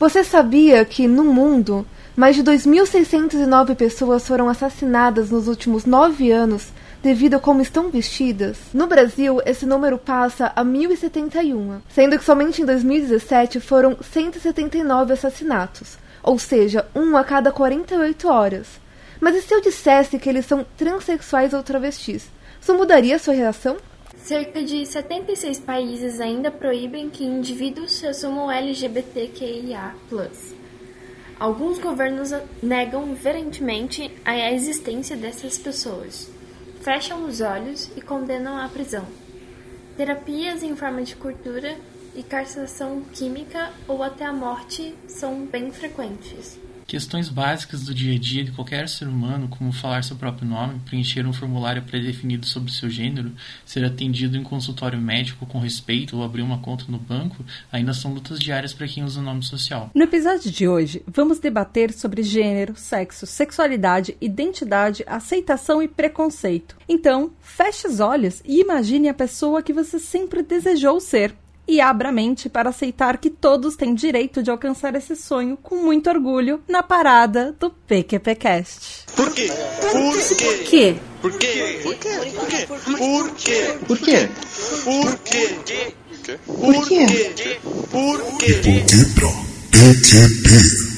Você sabia que, no mundo, mais de 2.609 pessoas foram assassinadas nos últimos nove anos devido a como estão vestidas? No Brasil, esse número passa a 1.071, sendo que somente em 2017 foram 179 assassinatos, ou seja, um a cada 48 horas. Mas e se eu dissesse que eles são transexuais ou travestis? Isso mudaria a sua reação? Cerca de 76 países ainda proíbem que indivíduos assumam LGBTQIA+. Alguns governos negam veementemente a existência dessas pessoas, fecham os olhos e condenam à prisão. Terapias em forma de tortura e castração química ou até a morte são bem frequentes. Questões básicas do dia a dia de qualquer ser humano, como falar seu próprio nome, preencher um formulário pré-definido sobre seu gênero, ser atendido em consultório médico com respeito ou abrir uma conta no banco, ainda são lutas diárias para quem usa o nome social. No episódio de hoje, vamos debater sobre gênero, sexo, sexualidade, identidade, aceitação e preconceito. Então, feche os olhos e imagine a pessoa que você sempre desejou ser e abra a mente para aceitar que todos têm direito de alcançar esse sonho com muito orgulho na parada do PQPcast. Por quê? Por quê? Por quê? Por quê? Por quê? Por quê? Por quê? Por quê? Por quê? Por quê? Por quê pra PQP?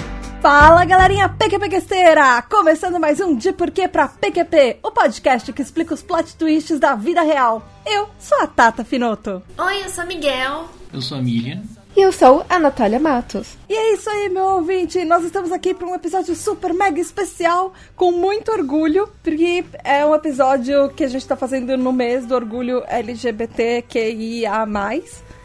Fala galerinha PQPQesteira! Começando mais um De Porquê pra PQP, o podcast que explica os plot twists da vida real. Eu sou a Tata Finoto. Oi, eu sou a Miguel. Eu sou a Miriam. E eu sou a Natália Matos. E é isso aí, meu ouvinte. Nós estamos aqui para um episódio super mega especial, com muito orgulho, porque é um episódio que a gente está fazendo no mês do orgulho LGBTQIA.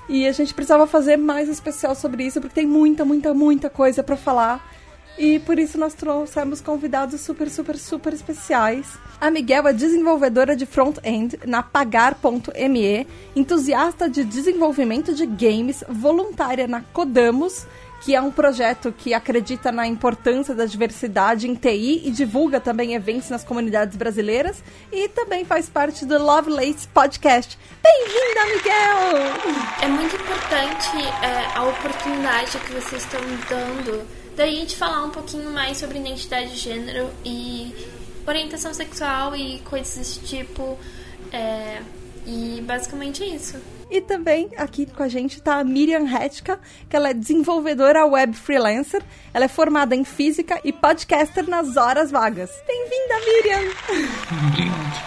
E a gente precisava fazer mais especial sobre isso, porque tem muita, muita, muita coisa para falar. E por isso nós trouxemos convidados super, super, super especiais. A Miguel é desenvolvedora de front-end na Pagar.me, entusiasta de desenvolvimento de games, voluntária na Codamos, que é um projeto que acredita na importância da diversidade em TI e divulga também eventos nas comunidades brasileiras e também faz parte do Lovelace Podcast. Bem-vinda, Miguel! É muito importante é, a oportunidade que vocês estão dando Daí a gente falar um pouquinho mais sobre identidade de gênero e orientação sexual e coisas desse tipo. É, e basicamente é isso. E também aqui com a gente está a Miriam Hetka, que ela é desenvolvedora web freelancer. Ela é formada em física e podcaster nas horas vagas. Bem-vinda, Miriam!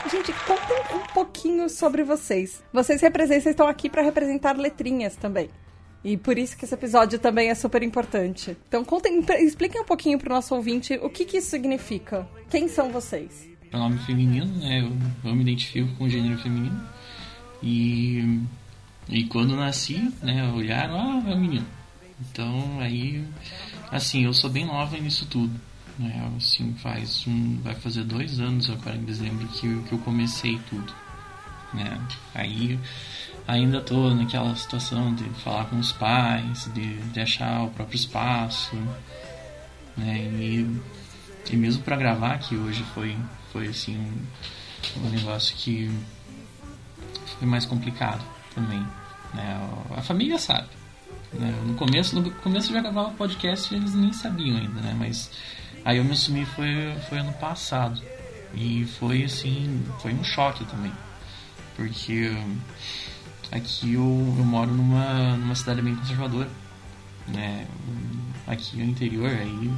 gente, contem um pouquinho sobre vocês. Vocês representam, vocês estão aqui para representar letrinhas também. E por isso que esse episódio também é super importante. Então, contem, expliquem um pouquinho pro nosso ouvinte o que, que isso significa. Quem são vocês? Pronome feminino, né? Eu, eu me identifico com o gênero feminino. E, e quando nasci, né, olharam, ah, é um menino. Então, aí, assim, eu sou bem nova nisso tudo. Né? Assim, faz um, vai fazer dois anos agora em dezembro que, que eu comecei tudo. Né? Aí ainda tô naquela situação de falar com os pais, de, de achar o próprio espaço, né? E, e mesmo para gravar aqui hoje foi, foi assim um, um negócio que foi mais complicado também. Né? A família sabe. Né? No começo, no começo eu já gravava podcast e eles nem sabiam ainda, né? Mas aí eu me assumi foi, foi ano passado. E foi assim, foi um choque também. Porque Aqui eu, eu moro numa, numa cidade bem conservadora, né? Aqui no interior, aí,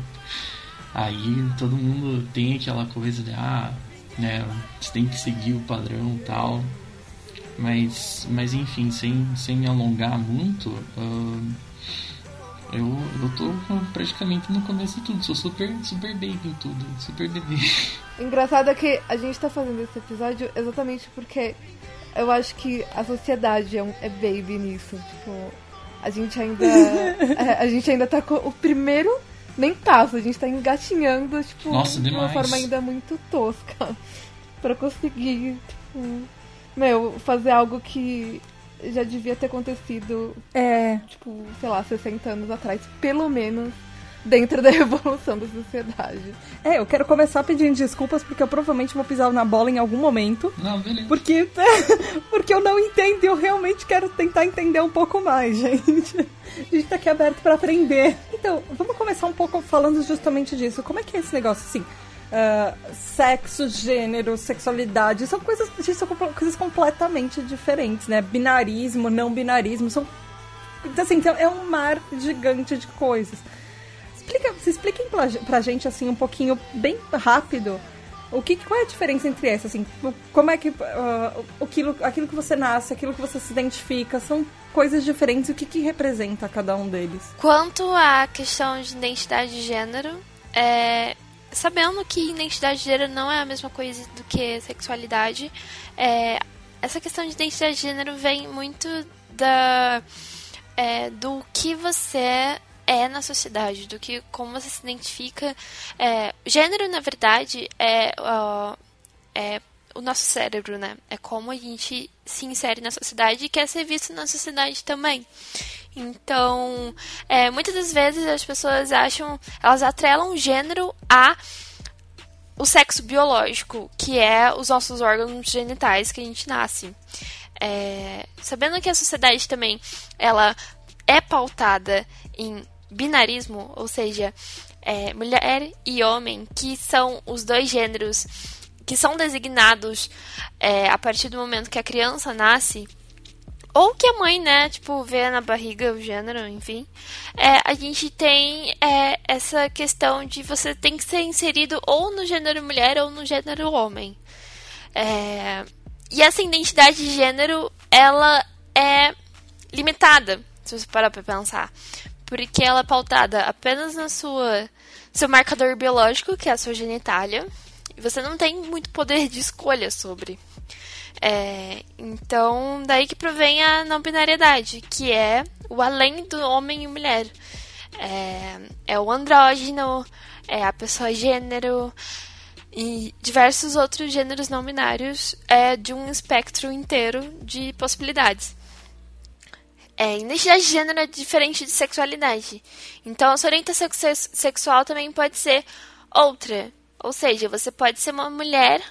aí todo mundo tem aquela coisa de, ah, né, você tem que seguir o padrão tal. Mas, mas enfim, sem, sem me alongar muito, uh, Eu, eu tô praticamente no começo de tudo, sou super, super baby em tudo, super bebê. Engraçado é que a gente tá fazendo esse episódio exatamente porque eu acho que a sociedade é, um, é baby nisso. Tipo, a gente ainda. é, a gente ainda tá com o primeiro nem passo, a gente tá engatinhando, tipo, Nossa, de uma forma ainda muito tosca. pra conseguir, tipo, meu, fazer algo que já devia ter acontecido, É, tipo, sei lá, 60 anos atrás, pelo menos. Dentro da evolução da sociedade. é, eu quero começar pedindo desculpas porque eu provavelmente vou pisar na bola em algum momento. Não, beleza. Porque, porque eu não entendo e eu realmente quero tentar entender um pouco mais, gente. A gente tá aqui aberto pra aprender. Então, vamos começar um pouco falando justamente disso. Como é que é esse negócio, assim? ah, sexo, gênero, sexualidade, são coisas, gente, são coisas completamente diferentes, né? Binarismo, não binarismo, são. Assim, então, é um mar gigante de coisas. Explica, se expliquem pra, pra gente, assim, um pouquinho, bem rápido, o que, qual é a diferença entre essas, assim, como é que, o- aquilo, aquilo que você nasce, aquilo que você se identifica, são coisas diferentes, o que que representa cada um deles? Quanto à questão de identidade de gênero, é, sabendo que identidade de gênero não é a mesma coisa do que sexualidade, é, essa questão de identidade de gênero vem muito da, é, do que você é na sociedade, do que como você se identifica. É, gênero, na verdade, é, ó, é o nosso cérebro, né? É como a gente se insere na sociedade e quer ser visto na sociedade também. Então, é, muitas das vezes as pessoas acham, elas atrelam o gênero a o sexo biológico, que é os nossos órgãos genitais que a gente nasce. É, sabendo que a sociedade também ela é pautada em binarismo, ou seja, é, mulher e homem, que são os dois gêneros que são designados é, a partir do momento que a criança nasce, ou que a mãe, né, tipo, vê na barriga o gênero, enfim. É, a gente tem é, essa questão de você tem que ser inserido ou no gênero mulher ou no gênero homem. É, e essa identidade de gênero, ela é limitada, se você parar pra pensar. Porque ela é pautada apenas na sua seu marcador biológico, que é a sua genitália, e você não tem muito poder de escolha sobre. É, então, daí que provém a não binariedade, que é o além do homem e mulher. É, é o andrógeno, é a pessoa gênero e diversos outros gêneros não binários é de um espectro inteiro de possibilidades. É, identidade de gênero é diferente de sexualidade. Então, a sua orientação sex- sexual também pode ser outra. Ou seja, você pode ser uma mulher.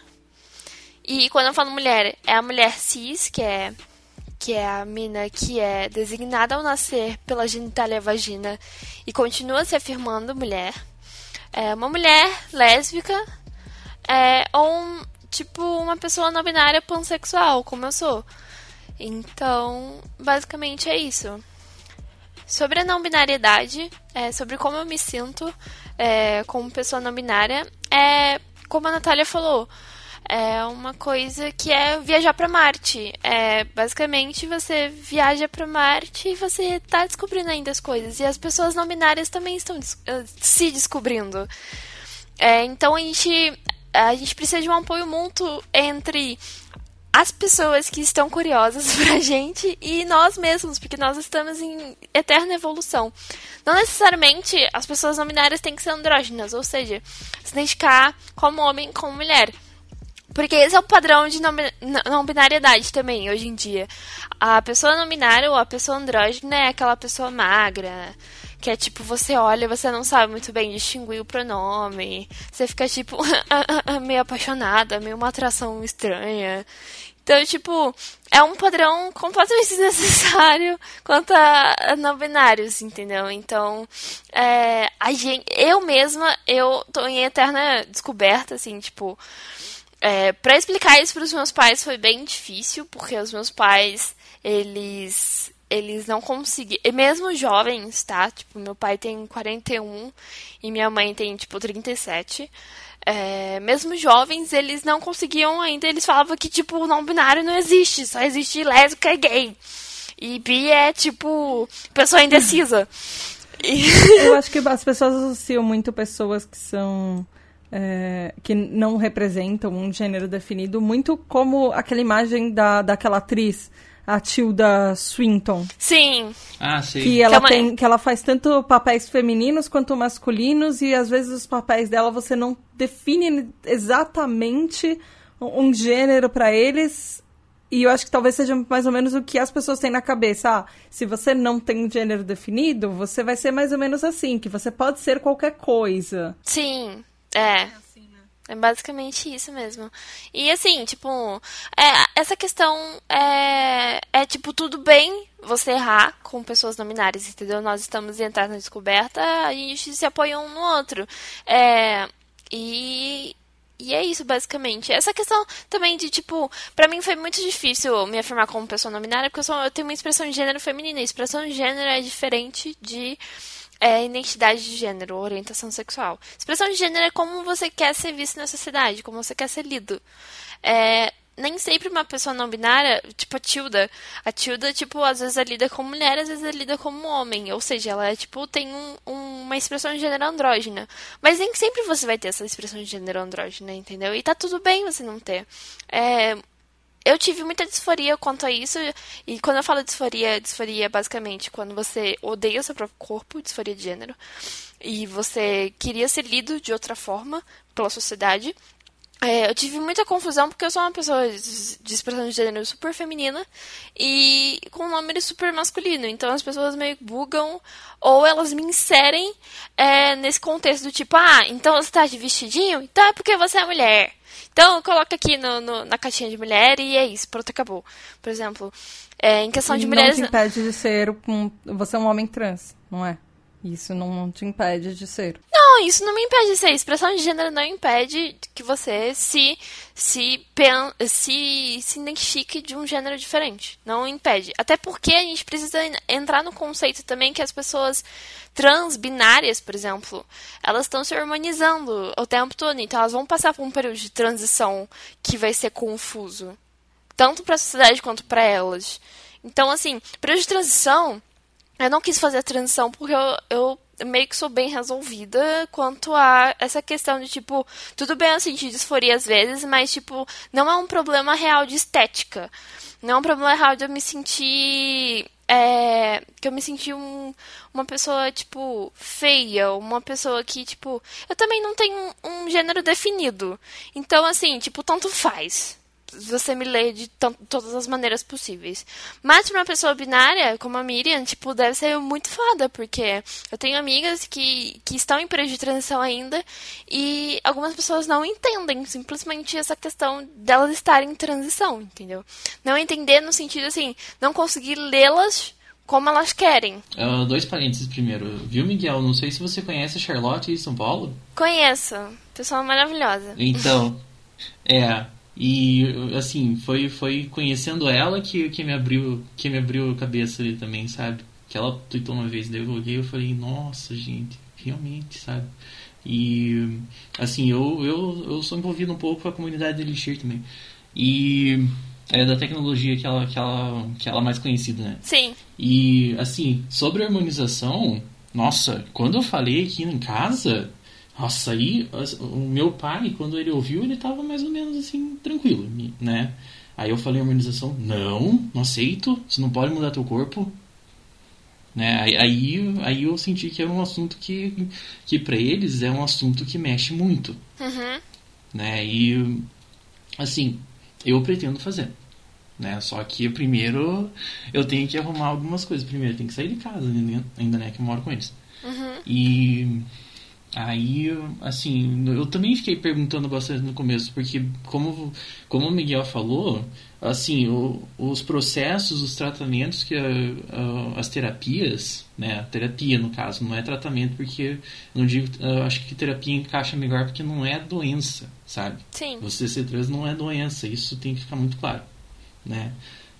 E quando eu falo mulher, é a mulher cis, que é, que é a mina que é designada ao nascer pela genitália vagina e continua se afirmando mulher. É uma mulher lésbica é, ou um, tipo uma pessoa não binária pansexual, como eu sou. Então, basicamente é isso. Sobre a não binariedade, é, sobre como eu me sinto é, como pessoa não binária, é como a Natália falou, é uma coisa que é viajar para Marte. É, basicamente, você viaja para Marte e você está descobrindo ainda as coisas. E as pessoas não binárias também estão des- eh, se descobrindo. É, então a gente, a gente precisa de um apoio mútuo entre as pessoas que estão curiosas pra gente e nós mesmos, porque nós estamos em eterna evolução. Não necessariamente as pessoas não binárias têm que ser andrógenas, ou seja, se identificar como homem como mulher. Porque esse é o padrão de não, bi- não- não binariedade também, hoje em dia. A pessoa não binária ou a pessoa andrógena é aquela pessoa magra, que é tipo, você olha e você não sabe muito bem distinguir o pronome. Você fica tipo, meio apaixonada, meio uma atração estranha. Então, tipo, é um padrão completamente desnecessário quanto a, não binários, entendeu? Então, é, a gente, eu mesma, eu tô em eterna descoberta, assim, tipo, é, para explicar isso para os meus pais foi bem difícil, porque os meus pais, eles eles não conseguiam, e mesmo jovens, tá? Tipo, meu pai tem 41 e minha mãe tem tipo 37. É, mesmo jovens, eles não conseguiam ainda, eles falavam que tipo, não binário não existe, só existe lésbica e gay. E bi é tipo pessoa indecisa. Eu acho que as pessoas associam muito pessoas que são. é, que não representam um gênero definido, muito como aquela imagem da, daquela atriz, a Tilda Swinton. Sim, Ah, sei. Que ela, é uma- tem, que ela faz tanto papéis femininos quanto masculinos, e às vezes os papéis dela você não define exatamente um um gênero pra eles. E eu acho que talvez seja mais ou menos o que as pessoas têm na cabeça. Ah, se você não tem um gênero definido, você vai ser mais ou menos assim, que você pode ser qualquer coisa. sim, é. É basicamente isso mesmo. E assim, tipo, é, essa questão é, é, tipo, tudo bem você errar com pessoas não binárias, entendeu? Nós estamos em entrar na descoberta, a gente se apoia um no outro. É, e, e é isso, basicamente. Essa questão também de, tipo, pra mim foi muito difícil me afirmar como pessoa não binária, porque eu, sou, eu tenho uma expressão de gênero feminina. E expressão de gênero é diferente de é, identidade de gênero, orientação sexual. Expressão de gênero é como você quer ser visto na sociedade, como você quer ser lido. É, nem sempre uma pessoa não binária, tipo a Tilda, a Tilda, tipo, às vezes é lida como mulher, às vezes é lida como homem. Ou seja, ela é, tipo, tem um- um- uma expressão de gênero andrógena. Mas nem sempre você vai ter essa expressão de gênero andrógena, entendeu? E tá tudo bem você não ter. É, eu tive muita disforia quanto a isso. E quando eu falo disforia, disforia é basicamente quando você odeia o seu próprio corpo, disforia de gênero, e você queria ser lido de outra forma pela sociedade. É, eu tive muita confusão porque eu sou uma pessoa de expressão de gênero super feminina e com um nome super masculino. Então as pessoas meio bugam ou elas me inserem é, nesse contexto do tipo, ah, então você tá de vestidinho? Então é porque você é mulher. Então coloca aqui no, no- na caixinha de mulher e é isso, pronto, acabou. Por exemplo, é, em questão de não mulheres. te impede de ser um, você é um homem trans, não é? Isso não te impede de ser. Não, isso não me impede de ser. Expressão de gênero não impede que você se se, se se identifique de um gênero diferente. Não impede. Até porque a gente precisa en- entrar no conceito também que as pessoas trans, binárias, por exemplo, elas estão se harmonizando o tempo todo. Então elas vão passar por um período de transição que vai ser confuso. Tanto para a sociedade quanto para elas. Então, assim, período de transição eu não quis fazer a transição porque eu, eu meio que sou bem resolvida quanto a essa questão de, tipo, tudo bem eu sentir disforia às vezes, mas, tipo, não é um problema real de estética. Não é um problema real de eu me sentir. É, que eu me senti um, uma pessoa, tipo, feia, uma pessoa que, tipo. Eu também não tenho um, um gênero definido. Então, assim, tipo, tanto faz você me lê de todas as maneiras possíveis. Mas pra uma pessoa binária, como a Miriam, tipo, deve ser muito foda, porque eu tenho amigas que, que estão em período de transição ainda e algumas pessoas não entendem simplesmente essa questão delas estarem em transição, entendeu? Não entender no sentido assim, não conseguir lê-las como elas querem. Ah, dois parênteses primeiro. Viu, Miguel? Não sei se você conhece a Charlotte em São Paulo. Conheço, pessoa maravilhosa. Então, é. E assim, foi, foi conhecendo ela que, que me abriu que me abriu a cabeça ali também, sabe? Que ela tweetou uma vez, daí eu olhei e falei, nossa, gente, realmente, sabe? E assim, eu, eu, eu sou envolvido um pouco com a comunidade de Elixir também. E é da tecnologia que ela, que ela, que ela é mais conhecida, né? Sim, E, assim, sobre harmonização, nossa, quando eu falei aqui em casa, nossa, aí o meu pai, quando ele ouviu, ele tava mais ou menos assim, tranquilo, né? Aí eu falei harmonização, não, não aceito, você não pode mudar teu corpo. Né? Aí, aí, eu senti que era um assunto que, que para eles é um assunto que mexe muito. uhum, Né? E, assim, eu pretendo fazer. Né? Só que primeiro eu tenho que arrumar algumas coisas. Primeiro, eu tenho que sair de casa ainda, ainda, né? Que eu moro com eles. uhum. E aí, assim, eu também fiquei perguntando bastante no começo, porque como, como o Miguel falou, assim, o- os processos, os tratamentos que a- a- as terapias, né, a terapia no caso, não é tratamento porque não digo, eu acho que terapia encaixa melhor porque não é doença, sabe? Sim. Você ser trans não é doença, isso tem que ficar muito claro, né?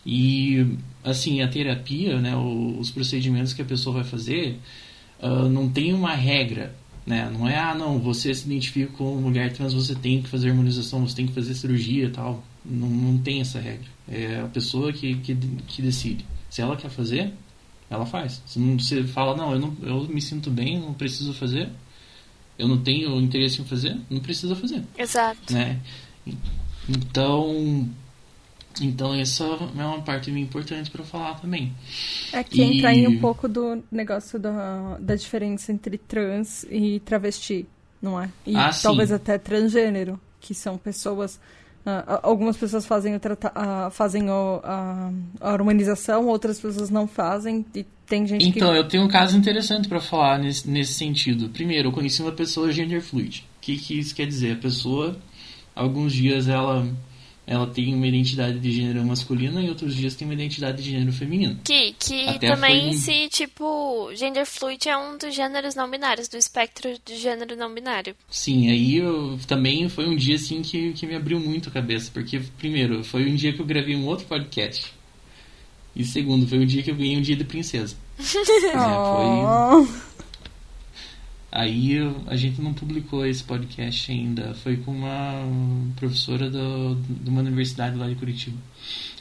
E assim, a terapia, né, os procedimentos que a pessoa vai fazer, ah, não tem uma regra, né? Não é ah, não, você se identifica como mulher trans, você tem que fazer harmonização, você tem que fazer cirurgia e tal. Não, não tem essa regra. É a pessoa que, que, que decide. Se ela quer fazer, ela faz. Se não você fala, não, eu não eu me sinto bem, não preciso fazer. Eu não tenho interesse em fazer, não precisa fazer, Exato. né? Então, então essa é uma parte importante para falar também. É que entra E- aí um pouco do negócio da, da diferença entre trans e travesti, não é? E Ah, sim. talvez até transgênero, que são pessoas. ah, algumas pessoas fazem, o ah, fazem o- a, a harmonização, outras pessoas não fazem. E tem gente Então, que. eu tenho um caso interessante para falar nesse, nesse sentido. Primeiro, eu conheci uma pessoa gender fluid. O que, que isso quer dizer? A pessoa, alguns dias ela ela tem uma identidade de gênero masculina e outros dias tem uma identidade de gênero feminino. Que, que Até também foi- se, tipo, gender fluid é um dos gêneros não binários, do espectro de gênero não binário. Sim, aí eu, também foi um dia assim que, que me abriu muito a cabeça, porque primeiro, foi um dia que eu gravei um outro podcast. E segundo, foi um dia que eu ganhei um dia de princesa. É, foi, Oh. Aí a gente não publicou esse podcast ainda. Foi com uma professora do, de uma universidade lá de Curitiba.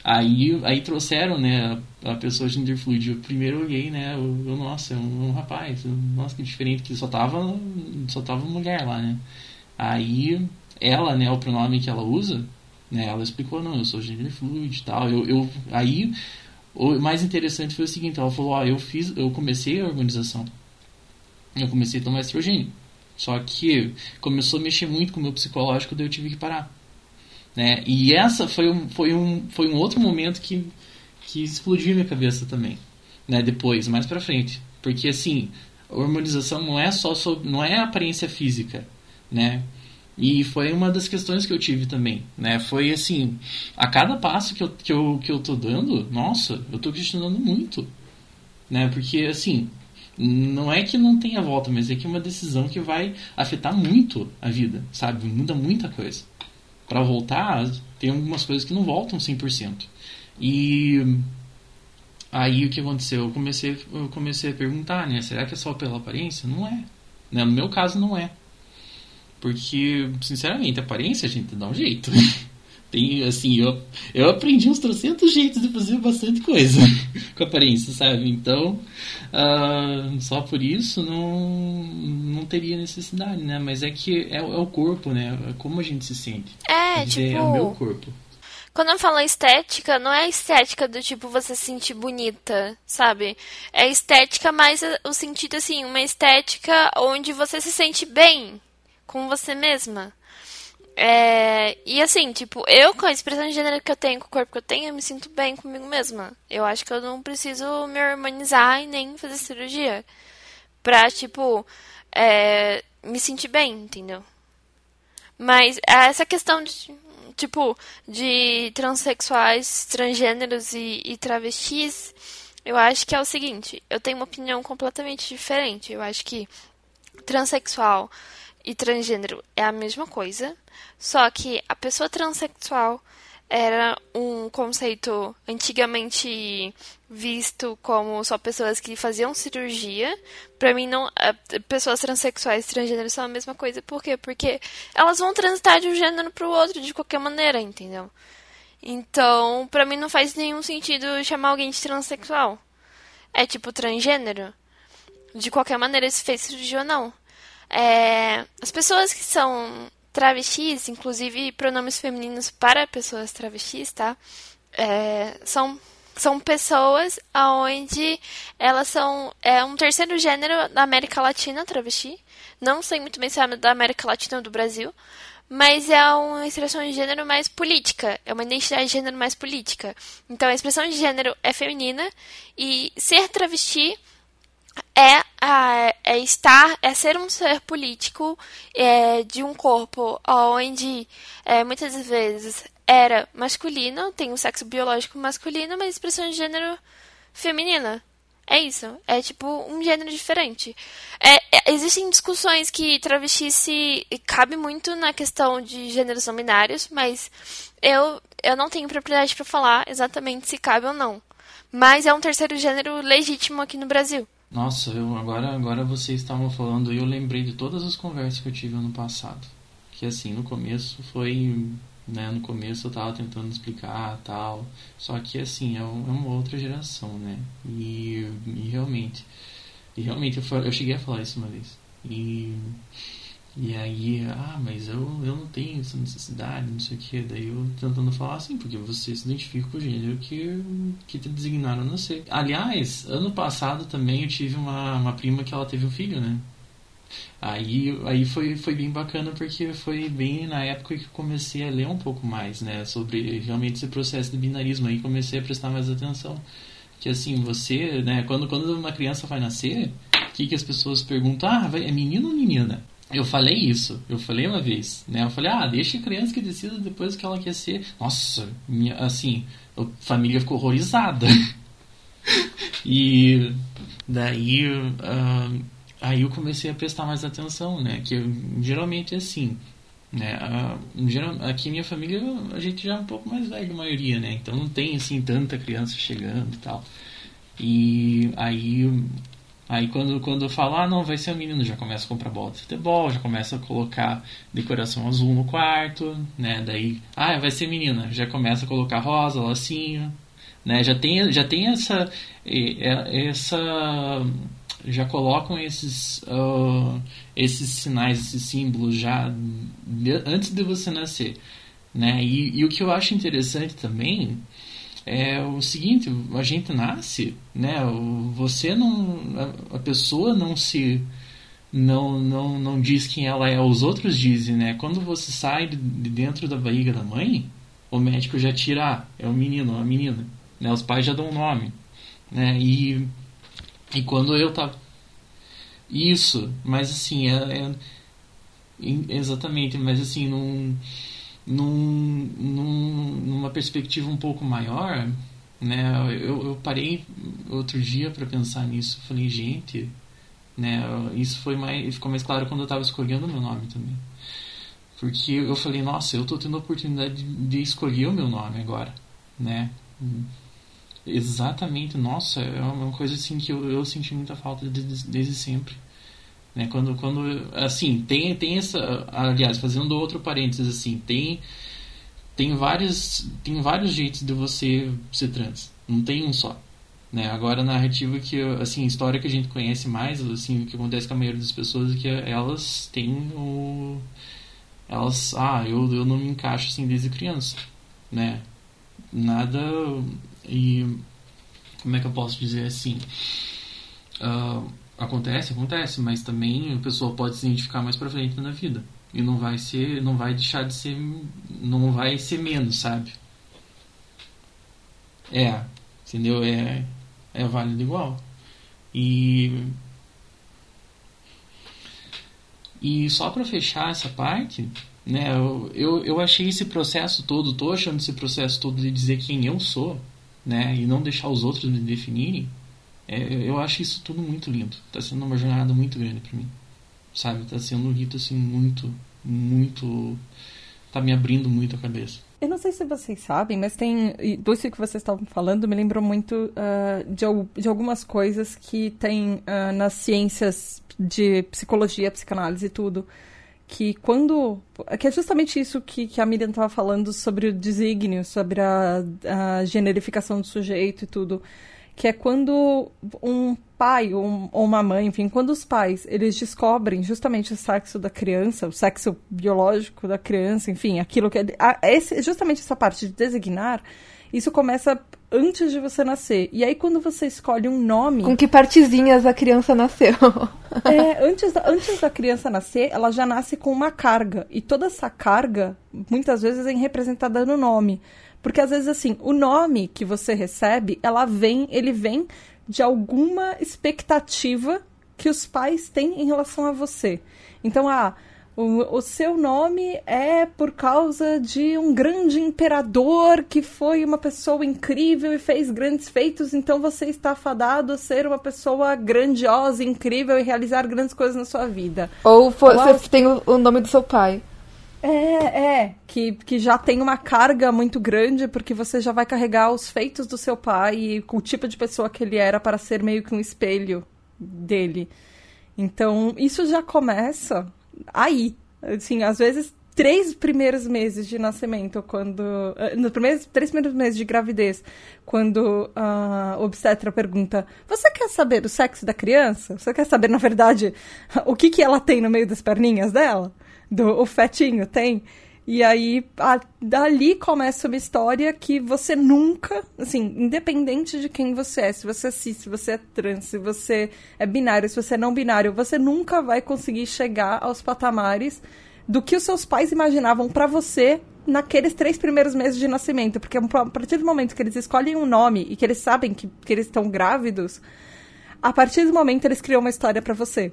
Aí, aí trouxeram, né, a, a pessoa gender fluid. Eu primeiro olhei, né, eu, eu, nossa, é um, um rapaz. nossa, que diferente, que só tava, só tava mulher lá, né. Aí ela, né, o pronome que ela usa, né, ela explicou, não, eu sou gender fluid e tal. Eu, eu, aí o mais interessante foi o seguinte, ela falou, ó, eu fiz, eu comecei a organização eu comecei a tomar estrogênio. Só que começou a mexer muito com o meu psicológico, daí eu tive que parar. Né? E essa foi um, foi um, foi um outro momento que, que explodiu minha cabeça também. Né? Depois, mais pra frente. Porque assim, a hormonização não é só sobre, não é aparência física, né? E foi uma das questões que eu tive também, né? Foi assim, a cada passo que eu, que eu, que eu tô dando, nossa, eu tô questionando muito, né? Porque assim, não é que não tenha volta, mas é que é uma decisão que vai afetar muito a vida, sabe? Muda muita coisa. Para voltar, tem algumas coisas que não voltam 100%. E aí o que aconteceu? Eu comecei, eu comecei a perguntar, né? Será que é só pela aparência? Não é. Né? No meu caso, não é. Porque, sinceramente, aparência a gente dá um jeito. Tem, assim, eu, eu aprendi uns trocentos jeitos de fazer bastante coisa com aparência, sabe? Então, ah, só por isso não, não teria necessidade, né? Mas é que é, é o corpo, né? É como a gente se sente. É, dizer, tipo. é o meu corpo. Quando eu falo estética, não é estética do tipo você se sentir bonita, sabe? É estética mais o sentido assim, uma estética onde você se sente bem com você mesma. É, e assim, tipo, eu com a expressão de gênero que eu tenho, com o corpo que eu tenho, eu me sinto bem comigo mesma. Eu acho que eu não preciso me harmonizar e nem fazer cirurgia. Pra, tipo, é, me sentir bem, entendeu? Mas essa questão de, tipo, de transexuais, transgêneros e, e travestis, eu acho que é o seguinte, eu tenho uma opinião completamente diferente. Eu acho que transexual e transgênero é a mesma coisa, só que a pessoa transexual era um conceito antigamente visto como só pessoas que faziam cirurgia. Pra mim, não, pessoas transexuais e transgêneros são a mesma coisa. Por quê? Porque elas vão transitar de um gênero pro outro de qualquer maneira, entendeu? Então, pra mim não faz nenhum sentido chamar alguém de transexual. É tipo transgênero. De qualquer maneira, se fez cirurgia ou não. É, as pessoas que são travestis, inclusive pronomes femininos para pessoas travestis, tá? É, são, são pessoas onde elas são é um terceiro gênero da América Latina, travesti. Não sei muito bem se é da América Latina ou do Brasil, mas é uma expressão de gênero mais política, é uma identidade de gênero mais política. Então a expressão de gênero é feminina e ser travesti é, é estar, é ser um ser político é, de um corpo onde é, muitas vezes era masculino, tem um sexo biológico masculino, mas expressão de gênero feminina. É isso. É tipo um gênero diferente. É, é, existem discussões que travesti se cabe muito na questão de gêneros não binários, mas eu, eu não tenho propriedade para falar exatamente se cabe ou não. Mas é um terceiro gênero legítimo aqui no Brasil. Nossa, eu, agora, agora vocês estavam falando e eu lembrei de todas as conversas que eu tive ano passado. Que assim, no começo foi né? No começo eu tava tentando explicar tal, só que assim é, um, é uma outra geração, né? E, e realmente, e realmente eu, eu cheguei a falar isso uma vez e e aí, ah, mas eu, eu não tenho essa necessidade, não sei o que. Daí eu tentando falar assim, porque você se identifica com o gênero que, que te designaram a nascer. Aliás, ano passado também eu tive uma, uma prima que ela teve um filho, né? Aí, aí foi, foi bem bacana porque foi bem na época que eu comecei a ler um pouco mais, né? Sobre realmente esse processo de binarismo. Aí comecei a prestar mais atenção. Que assim, você, né? Quando, quando uma criança vai nascer, o que, que as pessoas perguntam? Ah, vai, é menino ou menina? Eu falei isso, eu falei uma vez, né? Eu falei, ah, deixa a criança que decida depois o que ela quer ser. Nossa, minha, assim, a família ficou horrorizada. e daí, uh, aí eu comecei a prestar mais atenção, né? Que eu, geralmente é assim, né? Uh, geral, aqui minha família, a gente já é um pouco mais velho, a maioria, né? Então não tem, assim, tanta criança chegando e tal. E aí Aí quando, quando eu falo, ah não, vai ser um menino, já começa a comprar bola de futebol, já começa a colocar decoração azul no quarto, né? Daí, ah, vai ser menina, já começa a colocar rosa, lacinho, né? Já tem, já tem essa, essa já colocam esses, uh, esses sinais, esses símbolos já antes de você nascer, né? E, e o que eu acho interessante também é o seguinte, a gente nasce, né? Você não, a pessoa não se não, não, não diz quem ela é, os outros dizem, né? Quando você sai de dentro da barriga da mãe, o médico já tira, ah, é o menino, a menina, né? Os pais já dão um nome, né? E, e quando eu tava isso, mas assim, é, é exatamente, mas assim, não num, num, numa perspectiva um pouco maior, né? Eu, eu parei outro dia para pensar nisso. Falei, gente, né? Isso foi mais, ficou mais claro quando eu estava escolhendo o meu nome também. Porque eu falei, nossa, eu estou tendo a oportunidade de, de escolher o meu nome agora, né? Exatamente, nossa, é uma coisa assim que eu, eu senti muita falta desde, desde sempre. Né? Quando, quando, assim, tem, tem essa. Aliás, fazendo outro parênteses, assim, tem, tem, vários, tem vários jeitos de você ser trans. Não tem um só. Né? Agora, a narrativa que, assim, a história que a gente conhece mais, assim, o que acontece com a maioria das pessoas é que elas têm o. Elas. Ah, eu, eu não me encaixo assim desde criança. Né? Nada. E. Como é que eu posso dizer assim? Uh, Acontece, acontece, mas também a pessoa pode se identificar mais pra frente na vida. E não vai ser, não vai deixar de ser, não vai ser menos, sabe? É, entendeu? É, é válido igual. E e só para fechar essa parte, né, eu, eu, eu achei esse processo todo, tô achando esse processo todo de dizer quem eu sou, né, e não deixar os outros me definirem, é, eu acho isso tudo muito lindo. Tá sendo uma jornada muito grande para mim. Sabe? Tá sendo um rito assim muito, muito. Tá me abrindo muito a cabeça. Eu não sei se vocês sabem, mas tem. Isso que vocês estavam falando me lembrou muito uh, de, de algumas coisas que tem uh, nas ciências de psicologia, psicanálise e tudo. Que quando. Que é justamente isso que, que a Miriam estava falando sobre o desígnio, sobre a, a generificação do sujeito e tudo que é quando um pai ou, uma mãe, enfim, quando os pais eles descobrem justamente o sexo da criança, o sexo biológico da criança, enfim, aquilo que é, esse, justamente essa parte de designar, isso começa antes de você nascer. E aí quando você escolhe um nome, com que partezinhas a criança nasceu? é, antes da, antes da criança nascer, ela já nasce com uma carga e toda essa carga muitas vezes é representada no nome. Porque às vezes assim, o nome que você recebe, ela vem, ele vem de alguma expectativa que os pais têm em relação a você. Então, ah, o, o, seu nome é por causa de um grande imperador que foi uma pessoa incrível e fez grandes feitos, então você está fadado a ser uma pessoa grandiosa, incrível e realizar grandes coisas na sua vida. Ou for, você tem o, o nome do seu pai. É, é, que, que já tem uma carga muito grande, porque você já vai carregar os feitos do seu pai e o tipo de pessoa que ele era para ser meio que um espelho dele. Então, isso já começa aí. Assim, às vezes três primeiros meses de nascimento, quando. eh, Nos primeiros, três primeiros meses de gravidez, quando a obstetra pergunta: Você quer saber o sexo da criança? Você quer saber, na verdade, o que, que ela tem no meio das perninhas dela? Do, o fetinho tem? E aí, a- dali começa uma história que você nunca, assim, independente de quem você é, se você é cis, se você é trans, se você é binário, se você é não binário, você nunca vai conseguir chegar aos patamares do que os seus pais imaginavam pra você naqueles três primeiros meses de nascimento. Porque a partir do momento que eles escolhem um nome e que eles sabem que, que eles estão grávidos, a partir do momento eles criam uma história pra você.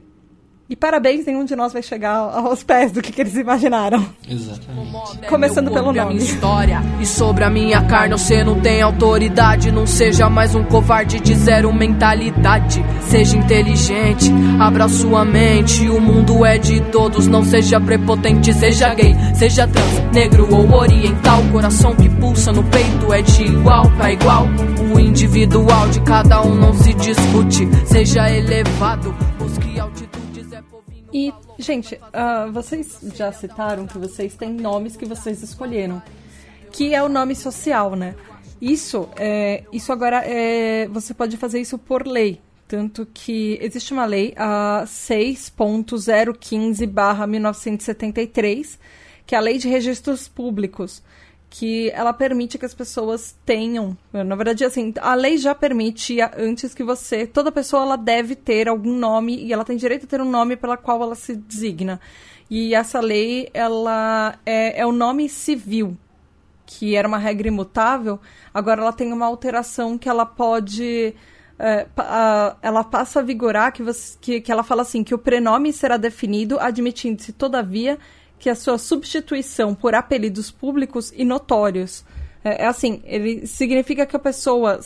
E parabéns, nenhum de nós vai chegar aos pés do que, que eles imaginaram. Exatamente. Começando pelo é a nome. minha história. E sobre a minha carne você não tem autoridade. Não seja mais um covarde de zero mentalidade. Seja inteligente abra sua mente. O mundo é de todos não seja prepotente seja gay seja trans negro ou oriental. Coração que pulsa no peito é de igual pra igual. O individual de cada um não se discute. Seja elevado busque povinho E, gente, ah, vocês já citaram que vocês têm nomes que vocês escolheram, que é o nome social, né? Isso, é, isso agora é, você pode fazer isso por lei. Tanto que existe uma lei, a 6.015-1973, que é a Lei de Registros Públicos, que ela permite que as pessoas tenham, na verdade, assim, a lei já permitia antes que você, toda pessoa ela deve ter algum nome e ela tem direito a ter um nome pela qual ela se designa. E essa lei, ela é, é o nome civil, que era uma regra imutável, agora ela tem uma alteração que ela pode. é, a- ela passa a vigorar que, você, que, que ela fala assim: que o prenome será definido, admitindo-se, todavia, que a sua substituição por apelidos públicos e notórios. É, é assim, ele significa que a pessoa,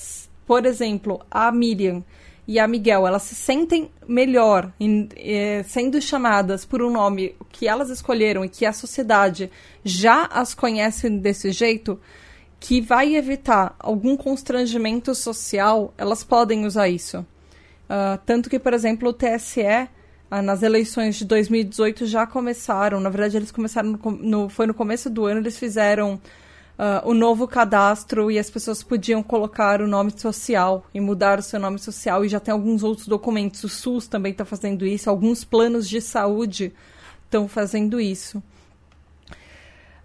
por exemplo, a Miriam e a Miguel, elas se sentem melhor em- eh, sendo chamadas por um nome que elas escolheram e que a sociedade já as conhece desse jeito, que vai evitar algum constrangimento social, elas podem usar isso. Ah, tanto que, por exemplo, o TSE, nas eleições de 2018, já começaram. Na verdade, eles começaram. No, no- foi no começo do ano, eles fizeram ah, o novo cadastro e as pessoas podiam colocar o nome social e mudar o seu nome social. E já tem alguns outros documentos. O SUS também está fazendo isso, alguns planos de saúde estão fazendo isso.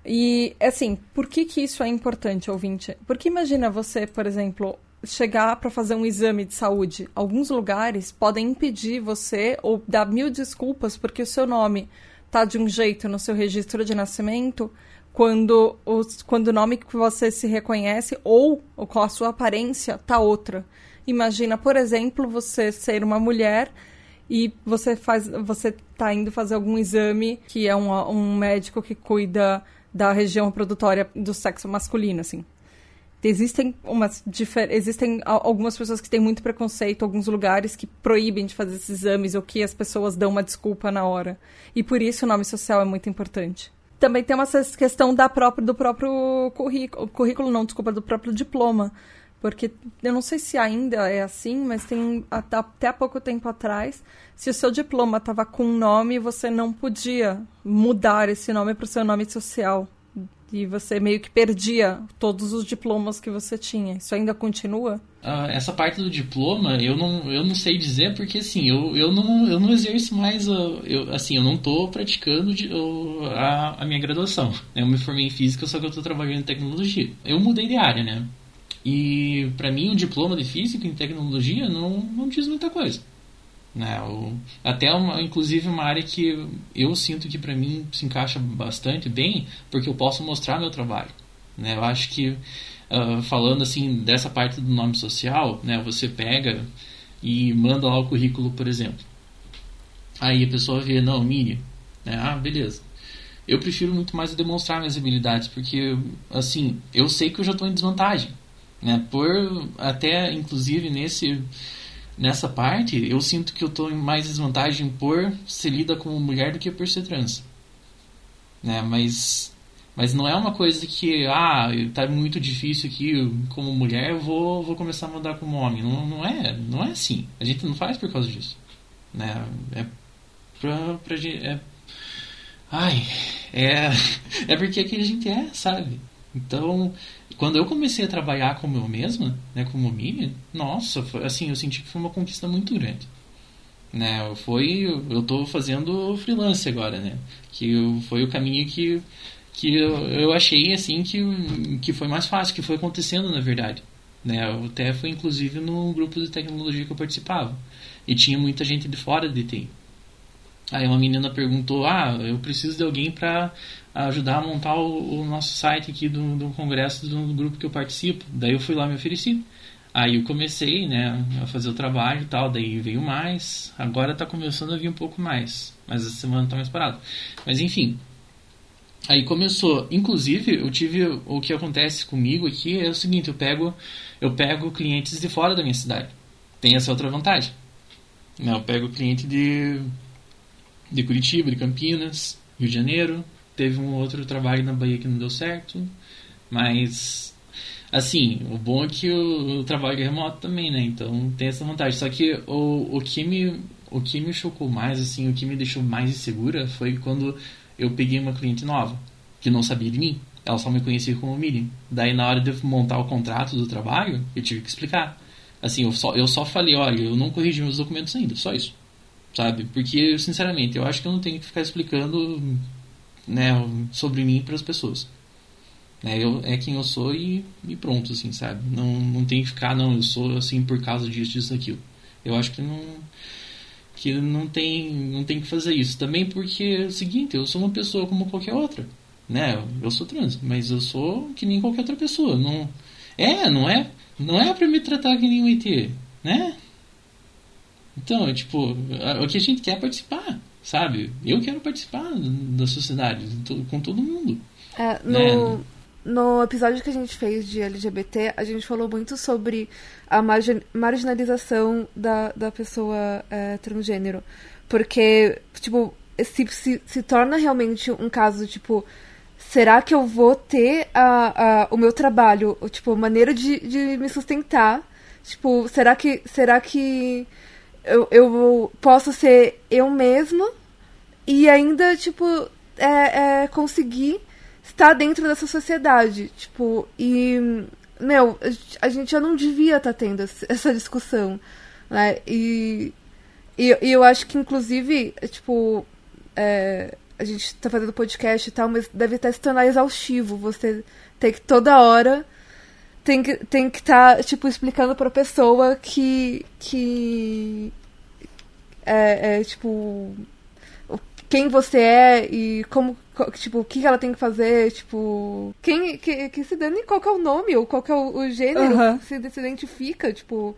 E, assim, por que, que isso é importante, ouvinte? Porque imagina você, por exemplo, chegar para fazer um exame de saúde. Alguns lugares podem impedir você ou dar mil desculpas porque o seu nome tá de um jeito no seu registro de nascimento quando, os, quando o nome que você se reconhece ou, ou com a sua aparência tá outra. Imagina, por exemplo, você ser uma mulher e você faz você tá indo fazer algum exame que é um, um médico que cuida da região reprodutória do sexo masculino, assim. Existem umas existem algumas pessoas que têm muito preconceito, alguns lugares que proíbem de fazer esses exames ou que as pessoas dão uma desculpa na hora. E por isso o nome social é muito importante. Também tem uma questão da própria, do próprio currículo, currículo não, desculpa, do próprio diploma. Porque eu não sei se ainda é assim, mas tem até, até pouco tempo atrás, se o seu diploma estava com um nome, você não podia mudar esse nome para o seu nome social. E você meio que perdia todos os diplomas que você tinha. Isso ainda continua? Ah, essa parte do diploma eu não, eu não sei dizer porque assim eu, eu, não, eu não exerço mais ah, eu, assim eu não estou praticando o- a, a minha graduação eu me formei em física só que eu estou trabalhando em tecnologia eu mudei de área né e para mim o diploma de física em tecnologia não, não diz muita coisa né? O- até uma, inclusive uma área que eu, sinto que para mim se encaixa bastante bem porque eu posso mostrar meu trabalho né? eu acho que ah, falando assim dessa parte do nome social né? você pega e manda lá o currículo por exemplo aí a pessoa vê não Miriam né? ah beleza eu prefiro muito mais demonstrar minhas habilidades porque assim eu sei que eu já estou em desvantagem né? por até inclusive nesse nessa parte, eu sinto que eu estou em mais desvantagem por ser lida como mulher do que por ser trans. Né? Mas, mas não é uma coisa que, ah, tá muito difícil aqui como mulher, vou, vou começar a mudar como homem. Não, não, é, não é assim. A gente não faz por causa disso. Né? É pra, pra gente. É, ai, é, é porque é que a gente é, sabe? Então, quando eu comecei a trabalhar como eu mesma, né, como Mimi, nossa, foi, assim, eu senti que foi uma conquista muito grande. Né, foi, eu tô fazendo freelance agora, né? Que foi o caminho que, que eu, eu achei, assim, que, que foi mais fácil, que foi acontecendo, na verdade. Né, até foi, inclusive, no grupo de tecnologia que eu participava. E tinha muita gente de fora de TI. Aí uma menina perguntou: Ah, eu preciso de alguém para ajudar a montar o, o, nosso site aqui do, do congresso do, grupo que eu participo. Daí eu fui lá me ofereci. Aí eu comecei, né, a fazer o trabalho e tal. Daí veio mais. Agora está começando a vir um pouco mais. Mas essa semana está mais parado. Mas enfim. Aí começou. Inclusive, eu tive o que acontece comigo aqui é o seguinte: eu pego, eu pego clientes de fora da minha cidade. Tem essa outra vantagem. Né, eu pego cliente de de Curitiba, de Campinas, Rio de Janeiro. Teve um outro trabalho na Bahia que não deu certo. Mas, assim, o bom é que o, o trabalho é remoto também, né? Então tem essa vantagem. Só que o, o, que me, o que me chocou mais, assim, o que me deixou mais insegura foi quando eu peguei uma cliente nova, que não sabia de mim. Ela só me conhecia como Miriam. Daí, na hora de montar o contrato do trabalho, eu tive que explicar. Assim, eu só, eu só falei, olha, eu não corrigi meus documentos ainda, só isso sabe? Porque, sinceramente, eu acho que eu não tenho que ficar explicando né, sobre mim para as pessoas. Né, eu, é quem eu sou e, e, pronto, assim, sabe? Não, não tem que ficar, não, eu sou assim por causa disso, disso, daquilo. Eu acho que não que não tem não tem que fazer isso também porque é o seguinte eu sou uma pessoa como qualquer outra né eu sou trans mas eu sou que nem qualquer outra pessoa não é não é não é para me tratar que nem um ET né então, é tipo, o que a gente quer é participar, sabe? Eu quero participar da sociedade, com todo mundo. É, no, né? no episódio que a gente fez de LGBT, a gente falou muito sobre a margin, marginalização da, da pessoa é, transgênero. Porque, tipo, se, se, se torna realmente um caso, tipo, será que eu vou ter a, a, o meu trabalho, tipo, maneira de, de me sustentar? Tipo, será que, será que eu, eu posso ser eu mesma e ainda, tipo, é, é, conseguir estar dentro dessa sociedade. Tipo, e. Meu, a gente já não devia estar tá tendo essa discussão. Né? E, e, e eu acho que, inclusive, tipo. É, a gente está fazendo podcast e tal, mas deve estar se tornar exaustivo você ter que toda hora tem que tem que estar tá, tipo explicando para a pessoa que que é, é, tipo quem você é e como tipo o que ela tem que fazer tipo quem que, que se dane qual que é o nome ou qual que é o, o gênero uhum. que se, se identifica tipo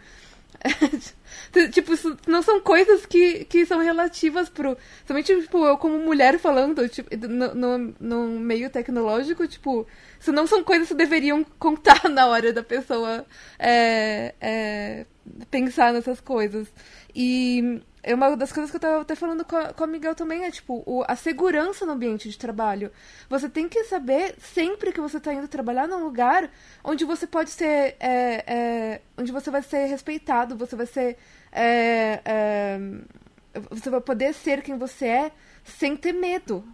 tipo, isso não são coisas que, que são relativas pro. Somente, tipo, eu como mulher falando, tipo, no, no, no, meio tecnológico, tipo, isso não são coisas que deveriam contar na hora da pessoa é, é, pensar nessas coisas. E é uma das coisas que eu tava até falando com a, com Miguel também é, tipo, o, a segurança no ambiente de trabalho. Você tem que saber, sempre que você tá indo trabalhar num lugar onde você pode ser. É, é, onde você vai ser respeitado, você vai ser. É, é você vai poder ser quem você é sem ter medo.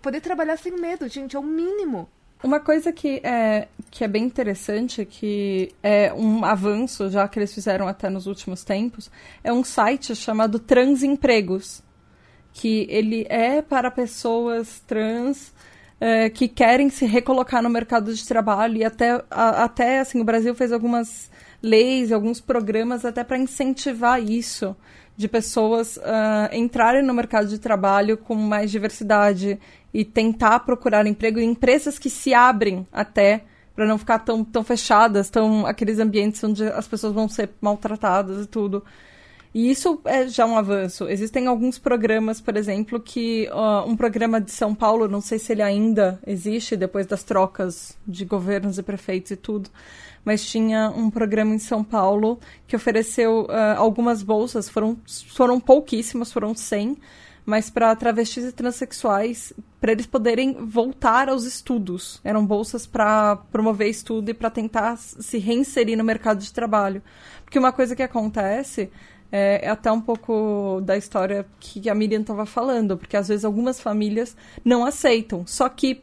Poder trabalhar sem medo, gente, é o mínimo. Uma coisa que é, que é bem interessante, que é um avanço, já que eles fizeram até nos últimos tempos, é um site chamado Transempregos, que ele é para pessoas trans é, que querem se recolocar no mercado de trabalho e até, a, até assim, o Brasil fez algumas leis, alguns programas até para incentivar isso de pessoas uh, entrarem no mercado de trabalho com mais diversidade e tentar procurar emprego em empresas que se abrem até para não ficar tão, tão fechadas, tão aqueles ambientes onde as pessoas vão ser maltratadas e tudo. E isso é já um avanço. Existem alguns programas, por exemplo, que uh, um programa de São Paulo, não sei se ele ainda existe depois das trocas de governos e prefeitos e tudo, mas tinha um programa em São Paulo que ofereceu uh, algumas bolsas, foram, foram pouquíssimas, foram 100, mas para travestis e transexuais, para eles poderem voltar aos estudos. Eram bolsas para promover estudo e para tentar se reinserir no mercado de trabalho. Porque uma coisa que acontece é, é até um pouco da história que a Miriam estava falando, porque às vezes algumas famílias não aceitam. Só que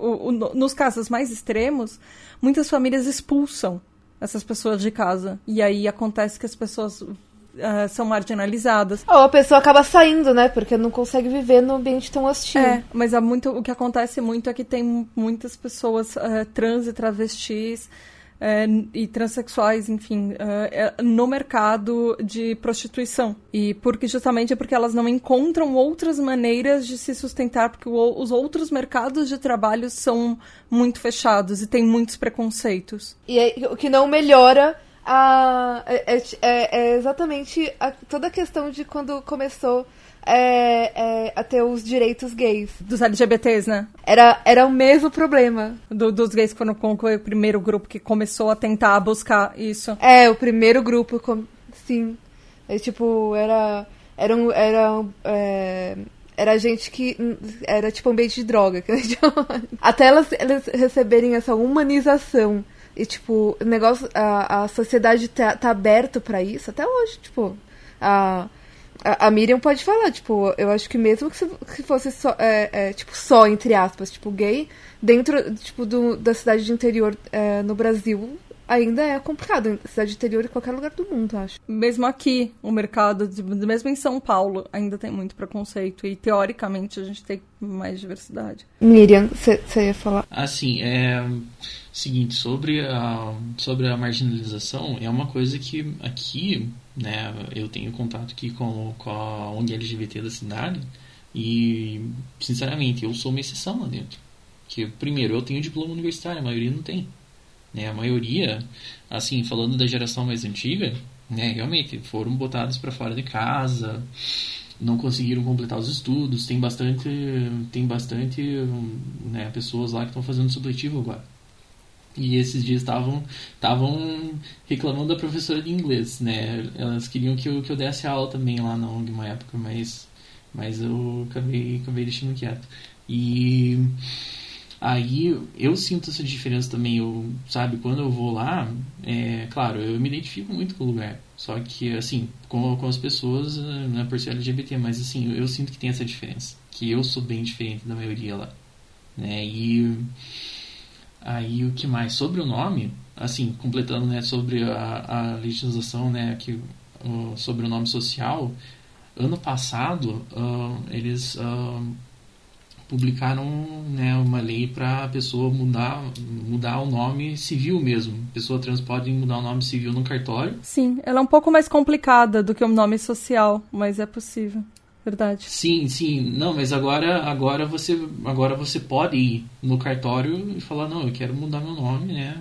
o, o, nos casos mais extremos, muitas famílias expulsam essas pessoas de casa. E aí acontece que as pessoas uh, são marginalizadas. Ou a pessoa acaba saindo, né? Porque não consegue viver num ambiente tão hostil. É, mas há muito, o que acontece muito é que tem muitas pessoas uh, trans e travestis é, e transexuais, enfim, é, no mercado de prostituição. E porque justamente é porque elas não encontram outras maneiras de se sustentar, porque o, os outros mercados de trabalho são muito fechados e tem muitos preconceitos. E é, o que não melhora é, é, é exatamente a, toda a questão de quando começou é, é, a ter os direitos gays. Dos LGBTs, né? Era, era o mesmo problema. Do, dos gays que foram com o primeiro grupo que começou a tentar buscar isso. É, o primeiro grupo, sim. É, tipo, era. Era um. Era, é, era gente que. Era tipo um ambiente de droga. Até elas, elas receberem essa humanização. E, tipo, o negócio. A, a sociedade tá, tá aberto para isso até hoje. Tipo, a a, Miriam pode falar, tipo, eu acho que mesmo que, se, fosse só, é, é, tipo, só, entre aspas, tipo, gay, dentro, tipo, do, da cidade de interior é, no Brasil, ainda é complicado. Cidade de interior em qualquer lugar do mundo, acho. Mesmo aqui, o mercado, mesmo em São Paulo, ainda tem muito preconceito. E, teoricamente, a gente tem mais diversidade. Miriam, você ia falar? Assim, é... Seguinte, sobre a, sobre a marginalização, é uma coisa que aqui né? Eu tenho contato aqui com, com a ONG LGBT da cidade e, sinceramente, eu sou uma exceção lá dentro. Que, primeiro, eu tenho diploma universitário, a maioria não tem. Né? A maioria, assim, falando da geração mais antiga, né, realmente foram botados para fora de casa, não conseguiram completar os estudos, tem bastante, tem bastante né, pessoas lá que estão fazendo supletivo agora. E esses dias estavam estavam reclamando da professora de inglês, né? Elas queriam que eu, que eu desse aula também lá na ONG uma época, mas, mas eu acabei, acabei deixando quieto. E aí eu sinto essa diferença também, eu, sabe? Quando eu vou lá, é claro, eu me identifico muito com o lugar. Só que, assim, com, com as pessoas, né, por ser LGBT, mas assim, eu, eu sinto que tem essa diferença. Que eu sou bem diferente da maioria lá. Né? E Aí o que mais? Sobre o nome, assim, completando né, sobre a, a legislação, né, que, sobre o nome social, ano passado uh, eles uh, publicaram né, uma lei para a pessoa mudar, mudar o nome civil mesmo. pessoa trans pode mudar o nome civil no cartório. Sim, ela é um pouco mais complicada do que o nome social, mas é possível verdade. Sim, sim. Não, mas agora, agora você, agora você pode ir no cartório e falar não, eu quero mudar meu nome, né?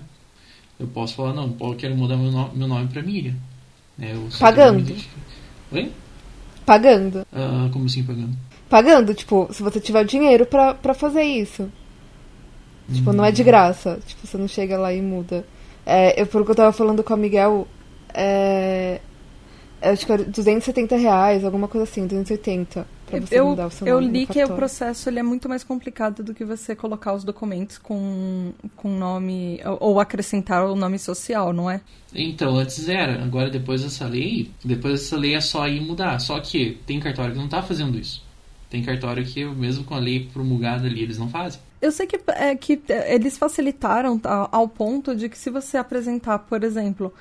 Eu posso falar não, eu quero mudar meu nome, meu nome para Miriam. Né? pagando. Oi? Pagando. Uh, como assim pagando? Pagando, tipo, se você tiver dinheiro pra, pra fazer isso. Tipo, hum. não é de hum. graça. Tipo, você não chega lá e muda. É, eu, por que eu tava falando com a Miguel, é, acho que era 270 reais, alguma coisa assim, 280 pra você eu, mudar o seu Eu li que o processo ele é muito mais complicado do que você colocar os documentos com, com nome, ou, ou acrescentar o nome social, não é? Então, antes era. Agora, depois dessa lei, depois dessa lei é só ir mudar. Só que tem cartório que não tá fazendo isso. Tem cartório que, mesmo com a lei promulgada ali, eles não fazem. Eu sei que, é, que eles facilitaram ao ponto de que se você apresentar, por exemplo,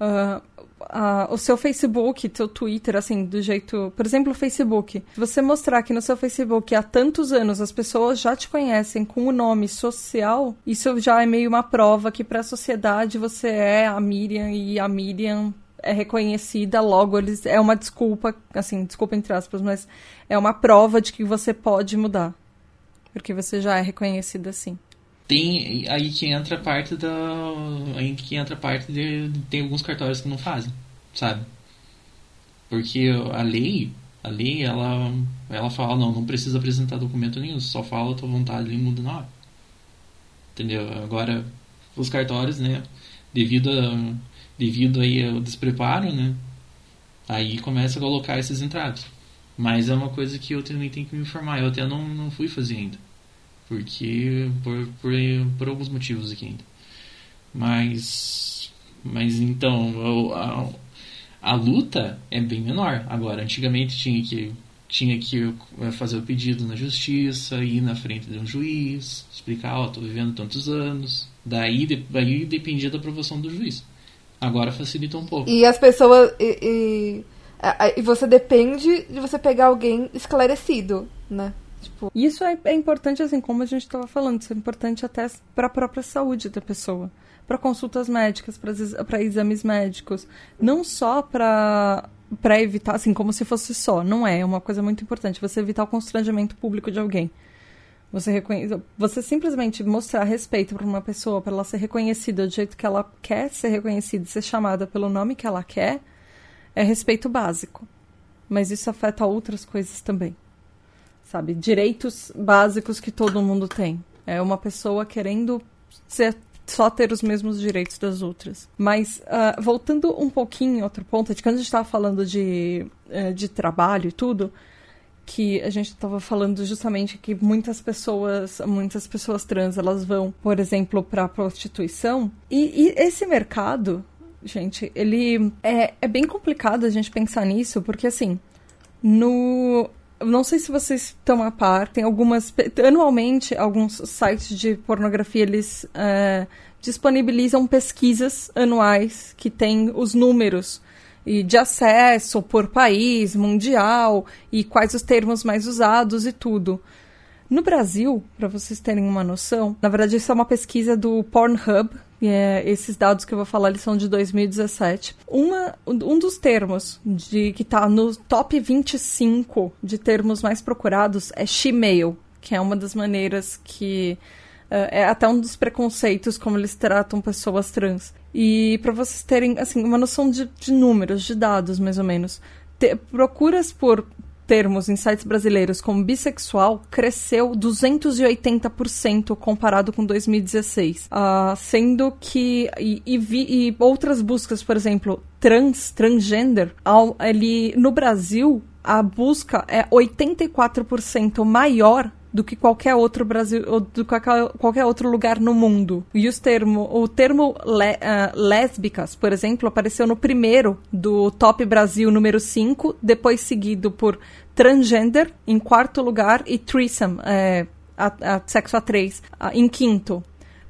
uh, uh, o seu Facebook, seu Twitter, assim, do jeito. Por exemplo, o Facebook. Se você mostrar que no seu Facebook há tantos anos as pessoas já te conhecem com o nome social, isso já é meio uma prova que para a sociedade você é a Miriam e a Miriam é reconhecida, logo eles é uma desculpa, assim, desculpa entre aspas, mas é uma prova de que você pode mudar. Porque você já é reconhecida assim. Tem aí que entra a parte da aí que entra a parte de tem alguns cartórios que não fazem sabe? Porque a lei a lei ela ela fala não não precisa apresentar documento nenhum só fala a tua vontade e muda na hora. Entendeu? Agora os cartórios né devido a, devido aí ao despreparo né aí começa a colocar esses entraves mas é uma coisa que eu também tenho que me informar eu até não, não fui fazer ainda porque por, por, por alguns motivos aqui ainda. Mas, mas então, a, a luta é bem menor. Agora, antigamente tinha que tinha que eh, fazer o pedido na justiça, ir na frente de um juiz, explicar, ó, oh, tô vivendo tantos anos. Daí, daí dependia da aprovação do juiz. Agora facilita um pouco. E as pessoas. E, e, e você depende de você pegar alguém esclarecido, né? Tipo... Isso é, é importante, assim, como a gente estava falando, isso é importante até para a própria saúde da pessoa. Para consultas médicas, para exames médicos. Não só para para evitar, assim, como se fosse só. Não é, é uma coisa muito importante. Você evitar o constrangimento público de alguém. Você, reconhe... você simplesmente mostrar respeito para uma pessoa, para ela ser reconhecida do jeito que ela quer ser reconhecida, ser chamada pelo nome que ela quer, é respeito básico. Mas isso afeta outras coisas também. Sabe? Direitos básicos que todo mundo tem. É uma pessoa querendo ser só ter os mesmos direitos das outras. Mas, uh, voltando um pouquinho, outro ponto, de quando a gente estava falando de, uh, de trabalho e tudo, que a gente estava falando justamente que muitas pessoas, muitas pessoas trans, elas vão, por exemplo, para prostituição. E, e, esse mercado, gente, ele é, é bem complicado a gente pensar nisso, porque assim, no não sei se vocês estão a par, tem algumas. Anualmente, alguns sites de pornografia eles é, disponibilizam pesquisas anuais que têm os números e de acesso por país, mundial, e quais os termos mais usados e tudo. No Brasil, para vocês terem uma noção, na verdade isso é uma pesquisa do Pornhub, e é, esses dados que eu vou falar eles são de 2017. Uma, um dos termos de que está no top 25 de termos mais procurados é shemale, que é uma das maneiras que é até um dos preconceitos como eles tratam pessoas trans. E para vocês terem assim uma noção de, de, números, de dados mais ou menos, te, procuras por termos em sites brasileiros como bissexual cresceu 280% comparado com 2016. Uh, ah, sendo que. E, e, vi, e, outras buscas, por exemplo, trans, transgender, ao, ali, no Brasil, a busca é 84% maior do que qualquer outro Brasil ou do que qualquer outro lugar no mundo. E os termo, o termo le, uh, lésbicas, por exemplo, apareceu no primeiro do Top Brasil número 5, depois seguido por transgender em quarto lugar e threesome, é, a, a, sexo a três, a, em quinto.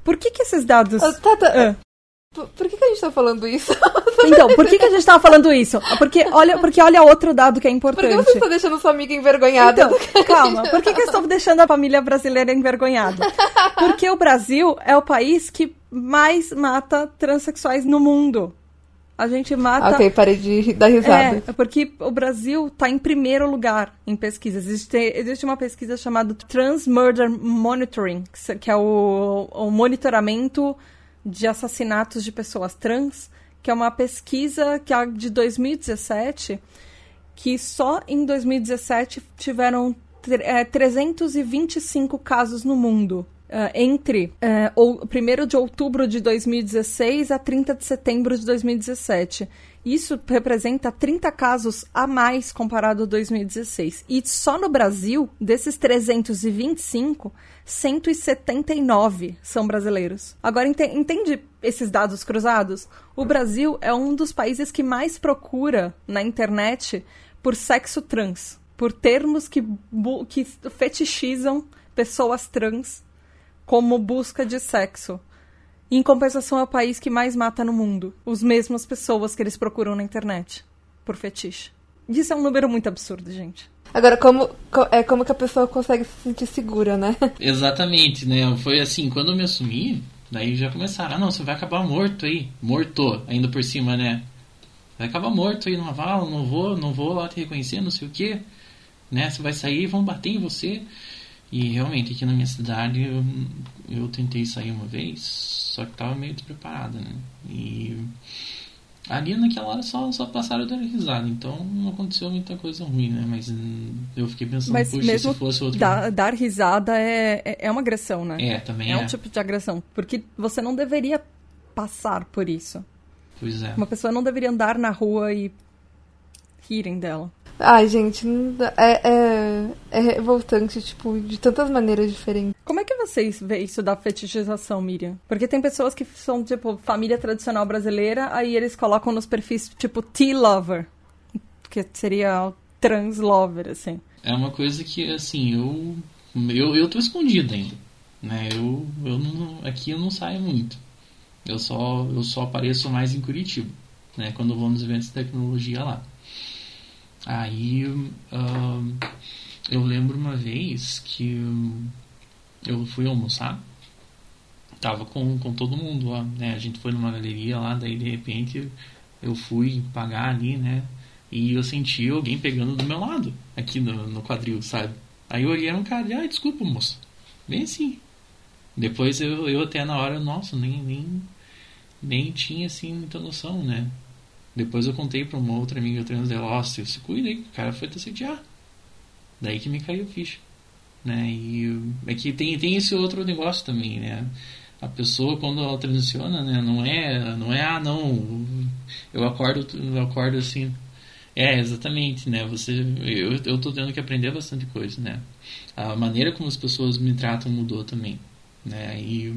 Por que que esses dados... Uh, tá, tá. Uh. Por, por que, que, a gente tá falando isso? Então, por que, que a gente tava falando isso? Porque olha, porque olha outro dado que é importante. Por que você está deixando sua amiga envergonhada? Então, calma, por que, que eu estou deixando a família brasileira envergonhada? Porque o Brasil é o país que mais mata transexuais no mundo. A gente mata. Ok, parei de dar risada. É, porque o Brasil está em primeiro lugar em pesquisas. Existe, existe uma pesquisa chamada Trans Murder Monitoring, que é o, o monitoramento de assassinatos de pessoas trans, que é uma pesquisa que é de 2017, que só em 2017 tiveram é, 325 casos no mundo. Uh, entre uh, o 1 de outubro de 2016 a 30 de setembro de 2017. Isso representa 30 casos a mais comparado a 2016. E só no Brasil, desses 325, 179 são brasileiros. Agora, entende esses dados cruzados? O Brasil é um dos países que mais procura na internet por sexo trans, por termos que, que fetichizam pessoas trans como busca de sexo. Em compensação, é o país que mais mata no mundo. Os mesmas pessoas que eles procuram na internet por fetiche. Isso é um número muito absurdo, gente. Agora, como, é como que a pessoa consegue se sentir segura, né? Exatamente, né? Foi assim, quando eu me assumi, daí já começaram, ah não, você vai acabar morto aí. Morto, ainda por cima, né? Vai acabar morto aí no vala, não vou, não vou lá te reconhecer, não sei o que. Né? Você vai sair e vão bater em você. E realmente aqui na minha cidade eu, eu tentei sair uma vez, só que tava meio despreparado, né? E Ali naquela hora só, só passaram dando risada, então não aconteceu muita coisa ruim, né? Mas eu fiquei pensando, Mas puxa, mesmo se fosse outro. Dar, dar risada é, é, é uma agressão, né? É, também é. É um tipo de agressão. Porque você não deveria passar por isso. Pois é. Uma pessoa não deveria andar na rua e rirem dela. Ai, gente, é, é, é revoltante, tipo, de tantas maneiras diferentes. Como é que vocês veem isso da fetichização, Miriam? Porque tem pessoas que são, tipo, família tradicional brasileira, aí eles colocam nos perfis, tipo, T-lover. Que seria o trans lover, assim. É uma coisa que, assim, eu. Eu, eu tô escondido ainda. Né? Eu, eu não, aqui eu não saio muito. Eu só, eu só apareço mais em Curitiba. Né? Quando eu vou nos eventos de tecnologia lá. Aí. ahn, eu lembro uma vez que eu fui almoçar. Tava com, com todo mundo lá, né? A gente foi numa galeria lá, daí de repente eu fui pagar ali, né? E eu senti alguém pegando do meu lado, aqui no, no quadril, sabe? Aí eu olhei era um cara, e, ah, desculpa, moço. Bem assim. Depois eu, eu até na hora, nossa, nem, nem, nem tinha assim muita noção, né? Depois eu contei pra uma outra amiga trans dela, ó, se aí, o cara foi te assediar. Daí que me caiu ficha. Né? E é que tem, tem esse outro negócio também, né? A pessoa quando ela transiciona, né, não é, não é ah, não, eu acordo, eu acordo assim. É, exatamente, né? Você eu, eu tô tendo que aprender bastante coisa, né? A maneira como as pessoas me tratam mudou também, né? E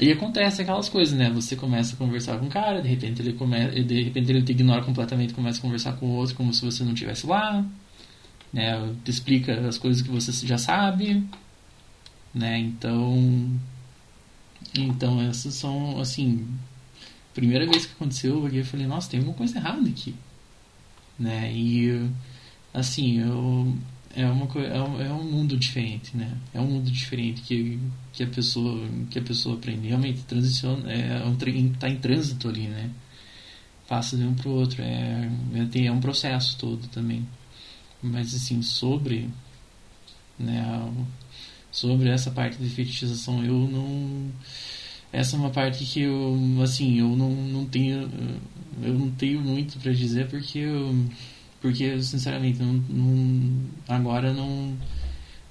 e acontece aquelas coisas, né? Você começa a conversar com um cara, de repente ele come... de repente ele te ignora completamente, começa a conversar com o outro como se você não estivesse lá, né? Te explica as coisas que você já sabe, né? Então, então essas são assim, primeira vez que aconteceu, eu falei, nossa, tem alguma coisa errada aqui, né? E assim, eu é uma é é um mundo diferente, né? É um mundo diferente que, que a pessoa que a pessoa aprende realmente transiciona, é um tre- tá em trânsito ali, né? Passa de um pro outro, é é, é um processo todo também. Mas assim, sobre né, sobre essa parte de fetichização, eu não essa é uma parte que eu assim, eu não, não tenho eu não tenho muito para dizer porque eu porque sinceramente não, não- agora não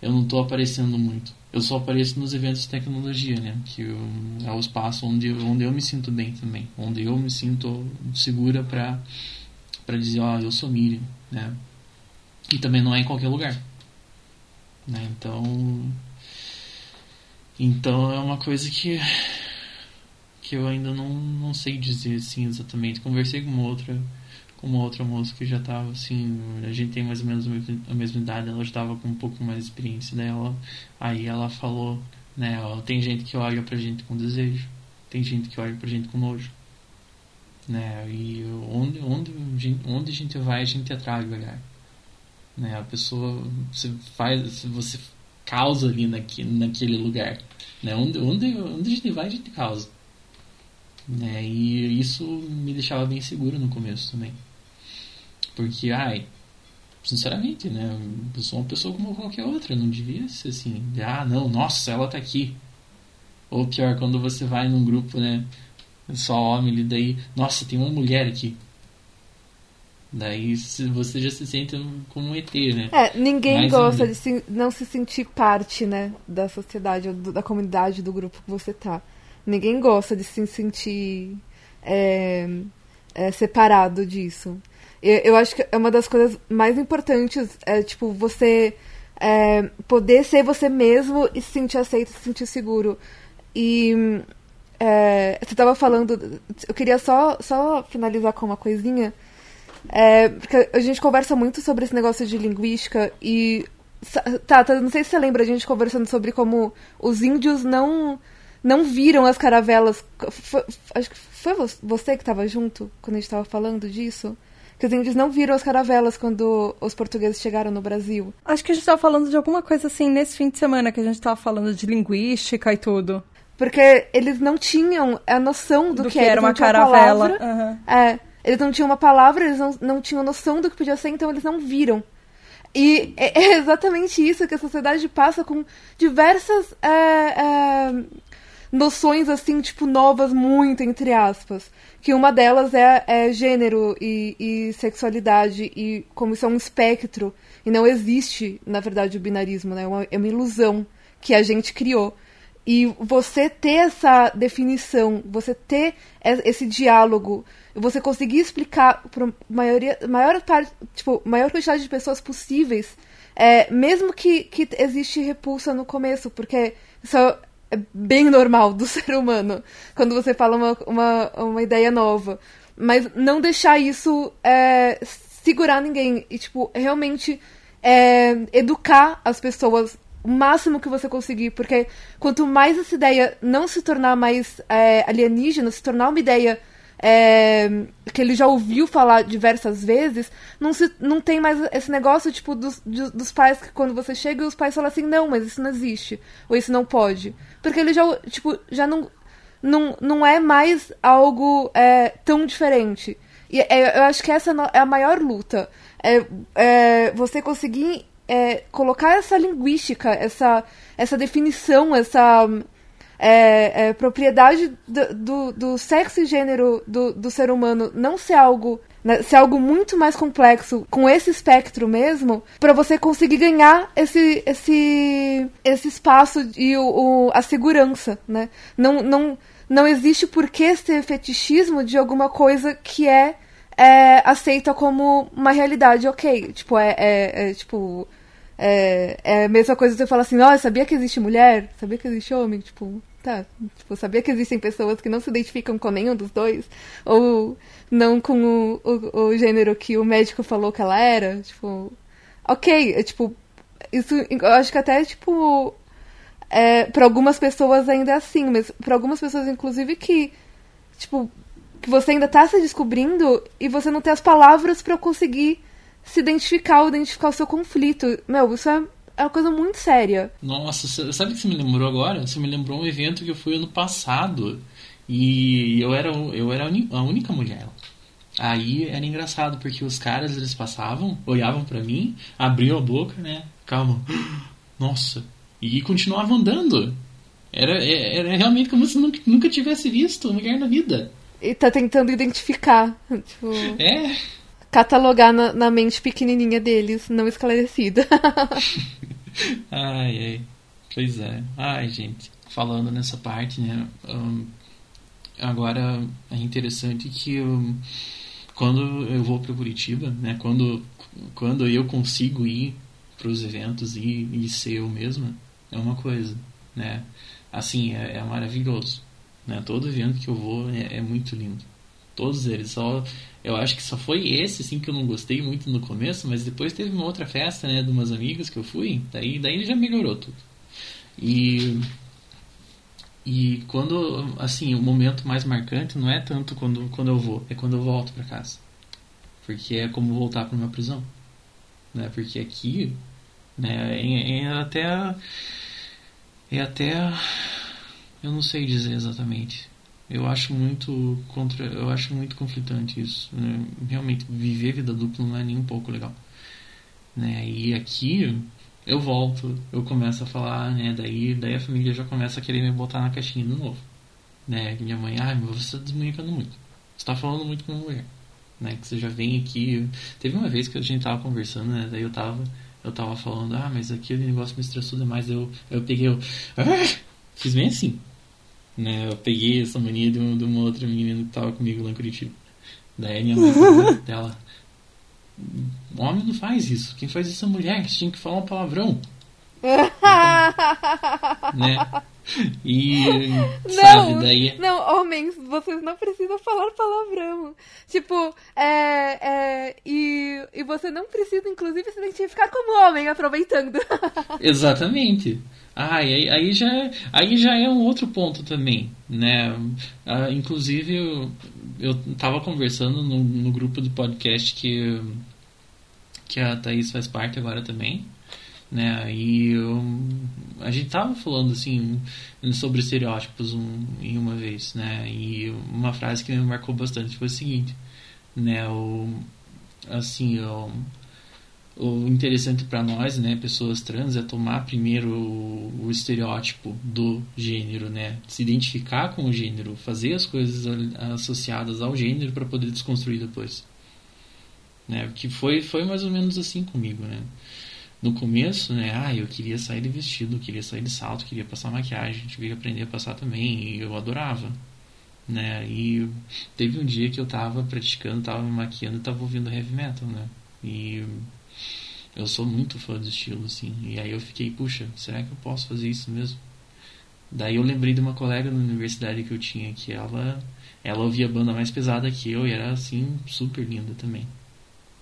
eu não tô aparecendo muito eu só apareço nos eventos de tecnologia né? Que eu, é o espaço onde eu- onde eu me sinto bem também. Onde eu me sinto segura para para dizer ó eu sou Miriam né? E também não é em qualquer lugar né? Então então é uma coisa que que eu ainda não, não sei dizer assim exatamente. Conversei com uma outra uma outra moça que já estava assim, a gente tem mais ou menos a mesma, idade, ela já estava com um pouco mais de experiência dela. Aí ela falou, né, ó, tem gente que olha pra gente com desejo, tem gente que olha pra gente com nojo. Né? E onde onde onde a gente vai, a gente atrai o olhar. Né? A pessoa você faz, você causa ali naque, naquele lugar, né? Onde onde onde a gente vai, a gente causa né? E isso me deixava bem seguro no começo também. Porque, ai, sinceramente, né? Eu sou uma pessoa como qualquer outra, não devia ser assim. Ah, não, nossa, ela tá aqui. Ou pior, quando você vai num grupo, né? Só homem, e daí, nossa, tem uma mulher aqui. Daí você já se sente como um ET, né? É, ninguém Mais gosta de se- não se sentir parte, né, da sociedade, da comunidade, do grupo que você tá. Ninguém gosta de se sentir é, é, separado disso. Eu, acho que é uma das coisas mais importantes, é, tipo, você é, poder ser você mesmo e se sentir aceito, se sentir seguro. E é, você tava falando, eu queria só, só finalizar com uma coisinha. É, porque a gente conversa muito sobre esse negócio de linguística e. Tá, tá, não sei se você lembra a gente conversando sobre como os índios não não viram as caravelas. Foi- acho que foi vo- você que estava junto quando a gente estava falando disso? Que os índios não viram as caravelas quando os portugueses chegaram no Brasil. Acho que a gente tava falando de alguma coisa assim nesse fim de semana, que a gente tava falando de linguística e tudo. Porque eles não tinham a noção do, Do que, que era uma caravela. palavra. Aham. É, eles não tinham uma palavra, eles não, não tinham noção do que podia ser, então eles não viram. E é, é exatamente isso que a sociedade passa com diversas é, é, noções, assim, tipo, novas, muito, entre aspas. Que uma delas é, é gênero e, e sexualidade, e como isso é um espectro, e não existe, na verdade, o binarismo, né? É uma, é uma ilusão que a gente criou. e você ter essa definição, você ter esse diálogo, você conseguir explicar para maioria, maior parte, tipo, maior quantidade de pessoas possíveis, é, mesmo que, que existe repulsa no começo, porque isso é bem normal do ser humano, quando você fala uma, uma, uma ideia nova. Mas não deixar isso é, segurar ninguém e, tipo, realmente é, educar as pessoas o máximo que você conseguir, porque quanto mais essa ideia não se tornar mais é, alienígena, se tornar uma ideia é, que ele já ouviu falar diversas vezes, não, se, não tem mais esse negócio, tipo, dos, dos pais que quando você chega os pais falam assim, não, mas isso não existe, ou isso não pode. Porque ele já, tipo, já não, não, não é mais algo é, tão diferente. E é, eu acho que essa é a maior luta. É, é você conseguir é, colocar essa linguística, essa, essa definição, essa é, é, propriedade do, do, do, sexo e gênero do, do ser humano não ser algo né, ser algo muito mais complexo com esse espectro mesmo para você conseguir ganhar esse esse esse espaço e o, o, a segurança né? Não não não existe por que ser fetichismo de alguma coisa que é é aceita como uma realidade ok? Tipo é, é, é tipo é, é a mesma coisa que você fala assim, ó, sabia que existe mulher? Sabia que existe homem? Tipo, tá. Tipo, sabia que existem pessoas que não se identificam com nenhum dos dois? Ou não com o, o, o gênero que o médico falou que ela era? Tipo, ok, é, tipo, isso eu acho que até, tipo, é, para algumas pessoas ainda é assim, mas para algumas pessoas, inclusive, que, tipo, que você ainda tá se descobrindo e você não tem as palavras para conseguir se identificar ou identificar o seu conflito. Meu, isso é, é uma coisa muito séria. Nossa, sabe o que você me lembrou agora? Você me lembrou um evento que eu fui ano passado e eu era, eu era a única mulher. Aí era engraçado, porque os caras eles passavam, olhavam para mim, abriam a boca, né? Ficavam, nossa, e continuavam andando. Era, é, era realmente como se nunca, nunca tivesse visto mulher na vida. E tá tentando identificar. Tipo... É catalogar na, na mente pequenininha deles, não esclarecida. ai, ai. Pois é. Ai, gente. Falando nessa parte, né? Um, agora é interessante que um, quando eu vou para Curitiba, né? Quando, quando eu consigo ir para os eventos e, e ser eu mesma, é uma coisa, né? Assim, é, é maravilhoso. Né? Todo evento que eu vou é, é muito lindo. Todos eles. Só eu acho que só foi esse, assim, que eu não gostei muito no começo, mas depois teve uma outra festa, né, de umas amigas que eu fui, daí, daí já melhorou tudo. E e quando, assim, o momento mais marcante não é tanto quando, quando eu vou, é quando eu volto para casa. Porque é como voltar para uma prisão. Né? Porque aqui, né, é, é até é até eu não sei dizer exatamente eu acho muito contra, eu acho muito conflitante isso. Né? Realmente viver vida dupla não é nem um pouco legal, né? E aqui eu volto, eu começo a falar, né? Daí, daí a família já começa a querer me botar na caixinha de novo, né? Minha mãe, ah, mas você está desmunicando muito, você está falando muito com uma mulher, né? Que você já vem aqui. Teve uma vez que a gente tava conversando, né? Daí eu tava, eu tava falando, ah, mas aquele negócio me estressou demais. Eu, eu peguei, eu, ah! fiz bem assim né? Eu peguei essa mania de, uma, de uma outra menina que tava comigo lá em Curitiba. Daí minha mãe falou dela. Homem não faz isso. Quem faz isso é mulher. Você tinha que falar um palavrão. né? E não, sabe, daí. Não, homens, vocês não precisam falar palavrão. Tipo, é, é, e, e você não precisa, inclusive, se identificar como homem, aproveitando. Exatamente. Ah, aí, aí, já, aí já é um outro ponto também, né? Ah, inclusive, eu, eu tava conversando no, no grupo do podcast que, que a Thaís faz parte agora também, né? E eu, a gente tava falando, assim, sobre estereótipos um, em uma vez, né? E uma frase que me marcou bastante foi o seguinte, né? O, assim, eu o interessante para nós, né, pessoas trans, é tomar primeiro o, o, estereótipo do gênero, né, se identificar com o gênero, fazer as coisas associadas ao gênero para poder desconstruir depois, né, que foi foi mais ou menos assim comigo, né. No começo, né, ah, eu queria sair de vestido, queria sair de salto, queria passar maquiagem, tive que aprender a passar também, e eu adorava, né, e teve um dia que eu tava praticando, tava me maquiando tava ouvindo heavy metal, né, e eu sou muito fã do estilo, assim, e aí eu fiquei, puxa, será que eu posso fazer isso mesmo? Daí eu lembrei de uma colega na universidade que eu tinha, que ela, ela ouvia banda mais pesada que eu e era, assim, super linda também,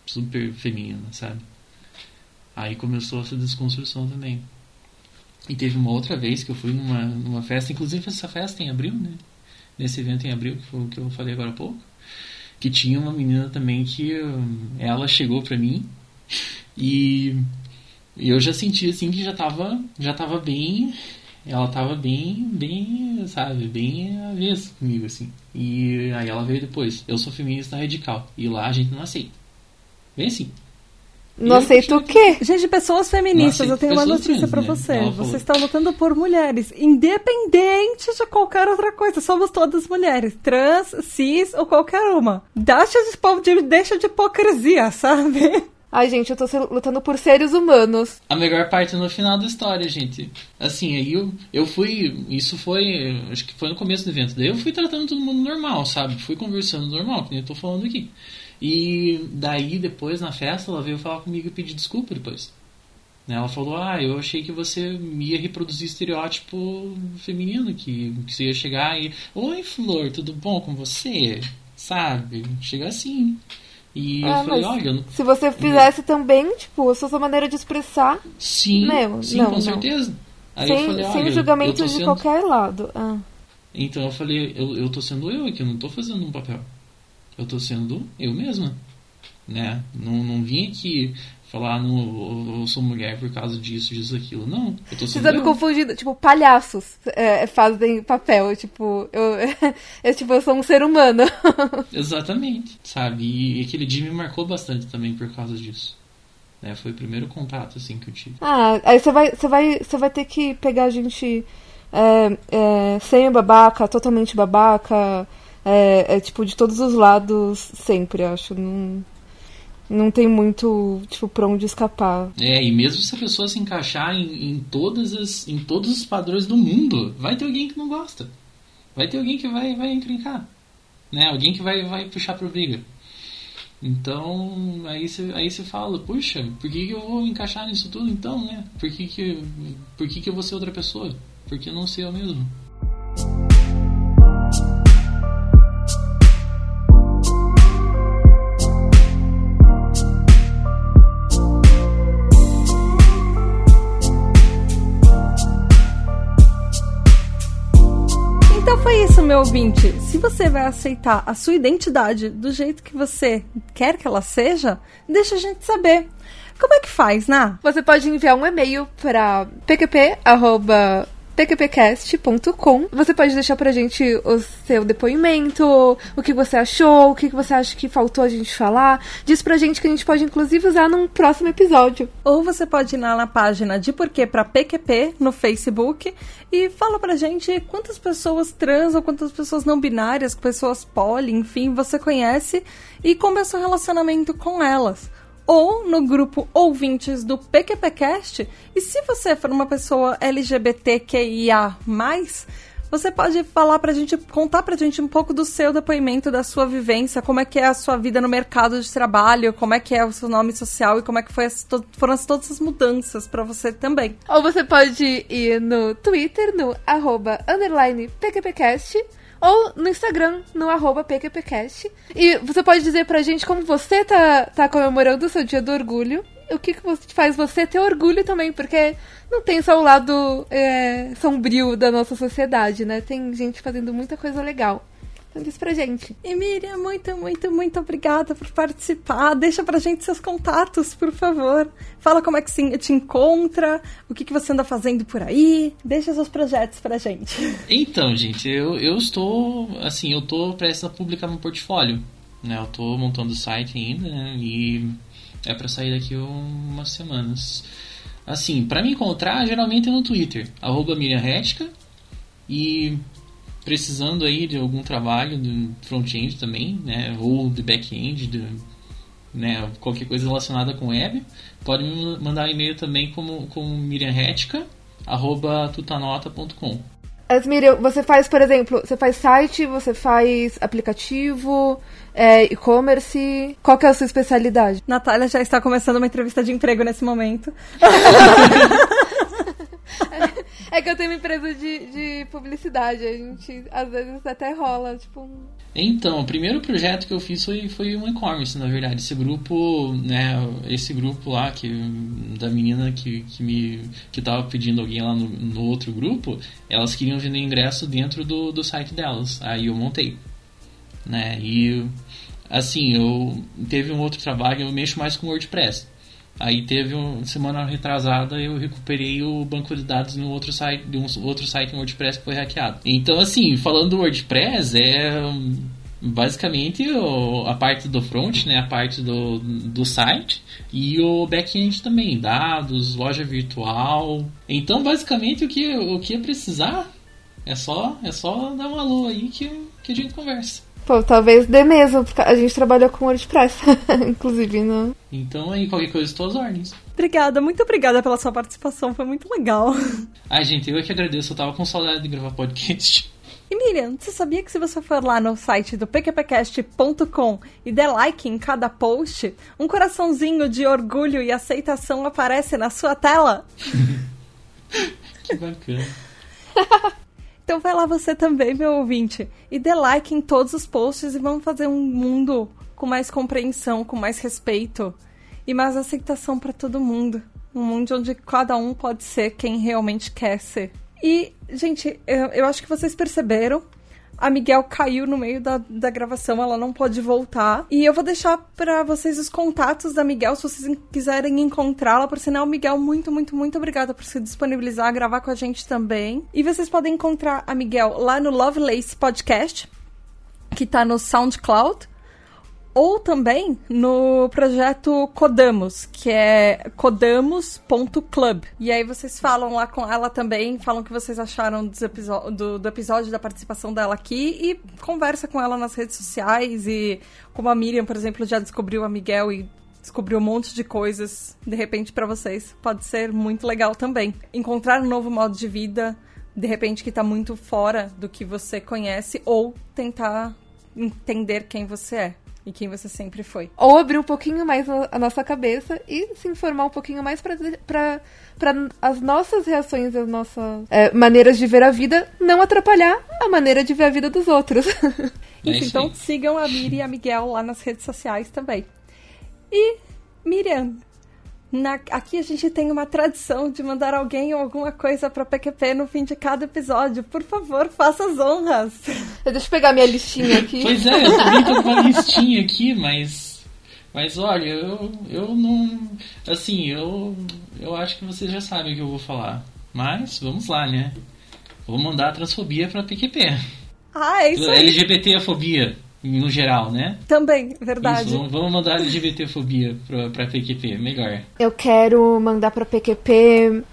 super feminina, sabe? Aí começou essa desconstrução também. E teve uma outra vez que eu fui numa, numa festa, inclusive essa festa em abril, né? Nesse evento em abril, que foi o que eu falei agora há pouco. Que tinha uma menina também que hum, ela chegou pra mim e eu já senti assim que já tava, já tava bem. Ela tava bem, bem, sabe, bem avesso comigo, assim. E aí ela veio depois. Eu sou feminista radical. E lá a gente não aceita. Bem assim. Não aceita o quê? Gente, pessoas feministas, eu tenho uma aceito notícia trans, você. né? Você falou. está lutando por mulheres, independente de qualquer outra coisa. Somos todas mulheres, trans, cis ou qualquer uma. Deixa de, deixa de hipocrisia, sabe? Ai, gente, eu tô lutando por seres humanos. A melhor parte no final da história, gente. Assim, aí eu, eu fui. Isso foi. Acho que foi no começo do evento. Daí eu fui tratando todo mundo normal, sabe? Fui conversando normal, que nem eu tô falando aqui. E daí, depois, na festa, ela veio falar comigo e pedir desculpa depois. Né, Ela falou, ah, eu achei que você ia reproduzir estereótipo feminino, que, que você ia chegar e. Oi, Flor, tudo bom com você? Sabe? Chega assim. E Ah, eu falei, mas olha, eu não Se você fizesse também, tipo, a sua maneira de expressar, Sim, Meu, sim, não, com não. certeza. Aí eu sem, falei, sem julgamento eu de sendo... qualquer lado. Ah. Então eu falei, eu, eu tô sendo eu aqui, eu não tô fazendo um papel. Eu tô sendo eu mesma. Né? Não, não vim aqui falar, não, eu, sou mulher por causa disso, disso, aquilo. Não, eu tô Você sendo tá me confundindo, tipo, palhaços é, fazem papel, tipo, eu, eu, tipo, eu sou um ser humano. Exatamente, sabe? E, aquele dia me marcou bastante também por causa disso. Né? Foi o primeiro contato assim que eu tive. Ah, aí você vai, você vai, você vai ter que pegar a gente é, é, sem babaca, totalmente babaca, é, é, tipo, de todos os lados, sempre, acho. Não, não tem muito, tipo, pra onde escapar. É, e mesmo se a pessoa se encaixar em, em todas as, em todos os padrões do mundo, vai ter alguém que não gosta. Vai ter alguém que vai, vai encrencar. Né? Alguém que vai, vai puxar pra briga. Então, aí você aí fala, puxa, por que, que eu vou encaixar nisso tudo então, né? Por que, que, por que, que eu vou ser outra pessoa? Por que não ser eu mesmo? Meu ouvinte. Se você vai aceitar a sua identidade do jeito que você quer que ela seja, deixa a gente saber. Como é que faz, Ná? Você pode enviar um e-mail para pqp.pqpcast.com. Você pode deixar pra gente o seu depoimento, o que você achou, o que você acha que faltou a gente falar. Diz pra gente que a gente pode inclusive usar num próximo episódio. Ou você pode ir lá na página de Porquê pra PQP no Facebook e fala pra gente quantas pessoas trans ou quantas pessoas não binárias, pessoas poli, enfim, você conhece e como é seu relacionamento com elas. Ou no grupo ouvintes do PQPcast. E se você for uma pessoa LGBTQIA, você pode falar pra gente, contar pra gente um pouco do seu depoimento, da sua vivência, como é que é a sua vida no mercado de trabalho, como é que é o seu nome social e como é que as, foram as- todas as mudanças pra você também. Ou você pode ir no Twitter, no arroba underline PQPcast, ou no Instagram, no arroba PQPcast. E você pode dizer pra gente como você tá, tá comemorando o seu dia do orgulho. O que, que faz você ter orgulho também, porque não tem só o lado é, sombrio da nossa sociedade, né? Tem gente fazendo muita coisa legal. Então diz pra gente. E Miriam, muito, muito, muito obrigada por participar. Deixa pra gente seus contatos, por favor. Fala como é que te encontra, o que, que você anda fazendo por aí. Deixa seus projetos pra gente. Então, gente, eu, eu estou, assim, eu estou prestes a publicar meu portfólio, né? Eu estou montando o site ainda, né? E é para sair daqui umas semanas. Assim, para me encontrar, geralmente é no Twitter, arroba Miriam e precisando aí de algum trabalho do front-end também, né? Ou de back-end, né, qualquer coisa relacionada com web, pode me mandar um e-mail também como, como miriamhetica.tutanota.com. As Miriam, você faz, por exemplo, você faz site, você faz aplicativo, é, e-commerce. Qual que é a sua especialidade? Natália já está começando uma entrevista de emprego nesse momento. É que eu tenho uma empresa de, de publicidade, a gente às vezes até rola, tipo. Então, o primeiro projeto que eu fiz foi, foi um e-commerce, na verdade. Esse grupo, né, esse grupo lá que da menina que, que me que tava pedindo alguém lá no, no outro grupo, elas queriam vender ingresso dentro do, do site delas. Aí eu montei, né? E assim, eu teve um outro trabalho, eu mexo mais com WordPress. Aí teve um, semana retrasada eu recuperei o banco de dados no outro site, de um outro site em WordPress que foi hackeado. Então assim, falando do WordPress é basicamente a parte do front, né, a parte do, do site e o back-end também, dados, loja virtual. Então basicamente o que o que precisar é só é só dar um alô aí que, que a gente conversa. Pô, talvez dê mesmo, porque a gente trabalha com WordPress, inclusive, no. Então aí qualquer coisa estou às ordens. Obrigada, muito obrigada pela sua participação, foi muito legal. Ai, gente, eu é que agradeço, eu tava com saudade de gravar podcast. E Miriam, você sabia que se você for lá no site do pqpcast.com e der like em cada post, um coraçãozinho de orgulho e aceitação aparece na sua tela? Que bacana. Então vai lá você também, meu ouvinte, e dê like em todos os posts e vamos fazer um mundo com mais compreensão, com mais respeito e mais aceitação para todo mundo. Um mundo onde cada um pode ser quem realmente quer ser. E, gente, eu, eu acho que vocês perceberam. A Miguel caiu no meio da, da gravação, ela não pode voltar. E eu vou deixar para vocês os contatos da Miguel, se vocês quiserem encontrá-la. Por sinal, Miguel, muito, muito, muito obrigada por se disponibilizar a gravar com a gente também. E vocês podem encontrar a Miguel lá no Lovelace Podcast, que tá no SoundCloud ou também no projeto Codamos, que é codamos.club. E aí vocês falam lá com ela também, falam o que vocês acharam do, do episódio, da participação dela aqui e conversa com ela nas redes sociais e como a Miriam, por exemplo, já descobriu a Miguel e descobriu um monte de coisas de repente pra vocês. Pode ser muito legal também. Encontrar um novo modo de vida, de repente que tá muito fora do que você conhece ou tentar entender quem você é e quem você sempre foi. Ou abrir um pouquinho mais a nossa cabeça e se informar um pouquinho mais pra as nossas reações, as nossas é, maneiras de ver a vida não atrapalhar a maneira de ver a vida dos outros. É Enfim, então sigam a Miri e a Miguel lá nas redes sociais também. E, Miriam, na- aqui a gente tem uma tradição de mandar alguém ou alguma coisa pra PQP no fim de cada episódio. Por favor, faça as honras. Deixa eu pegar minha listinha aqui. Pois é, eu também tô com uma listinha aqui, mas. Mas olha, eu, eu não. Assim, eu. Eu acho que vocês já sabem o que eu vou falar. Mas vamos lá, né? Vou mandar a transfobia pra PQP. Ah, é isso aí. LGBTfobia, no geral, né? Também, verdade. Isso, vamos, vamos mandar LGBTfobia pra, pra PQP, melhor. Eu quero mandar pra PQP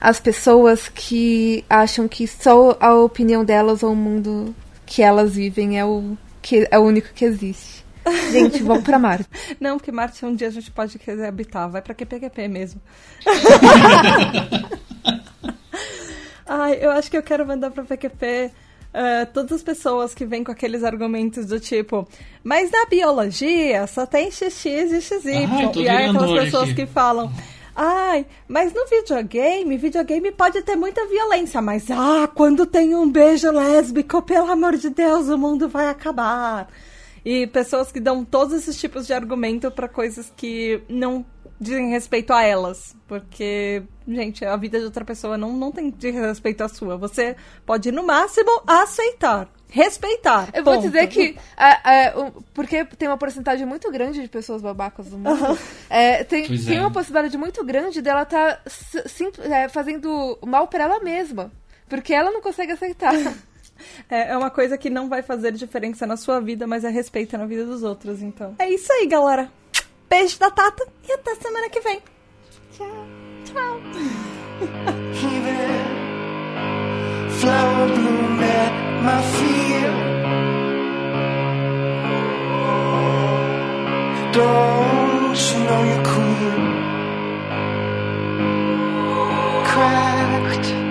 as pessoas que acham que só a opinião delas ou o mundo que elas vivem é o, que, é o único que existe. Gente, vamos pra Marte. Não, porque Marte um dia a gente pode querer habitar. Vai pra QPQP mesmo. Ai, eu acho que eu quero mandar pra PQP eh, todas as pessoas que vêm com aqueles argumentos do tipo, mas na biologia só tem XX e XY. Ai, tô e aí aquelas pessoas aqui. que falam. Ai, mas no videogame, videogame pode ter muita violência, mas ah, quando tem um beijo lésbico, pelo amor de Deus, o mundo vai acabar. E pessoas que dão todos esses tipos de argumento pra coisas que não dizem respeito a elas. Porque, gente, a vida de outra pessoa não, não tem de respeito à sua. Você pode, no máximo, aceitar. Respeitar. Eu vou ponto. dizer que. porque tem uma porcentagem muito grande de pessoas babacas no mundo. é, tem, tem é. uma possibilidade muito grande dela estar fazendo mal pra ela mesma. Porque ela não consegue aceitar. É, é uma coisa que não vai fazer diferença na sua vida, mas é respeito na vida dos outros, então. É isso aí, galera. Beijo da Tata e até semana que vem. Tchau. Tchau. Don't you know you're queen. Cracked.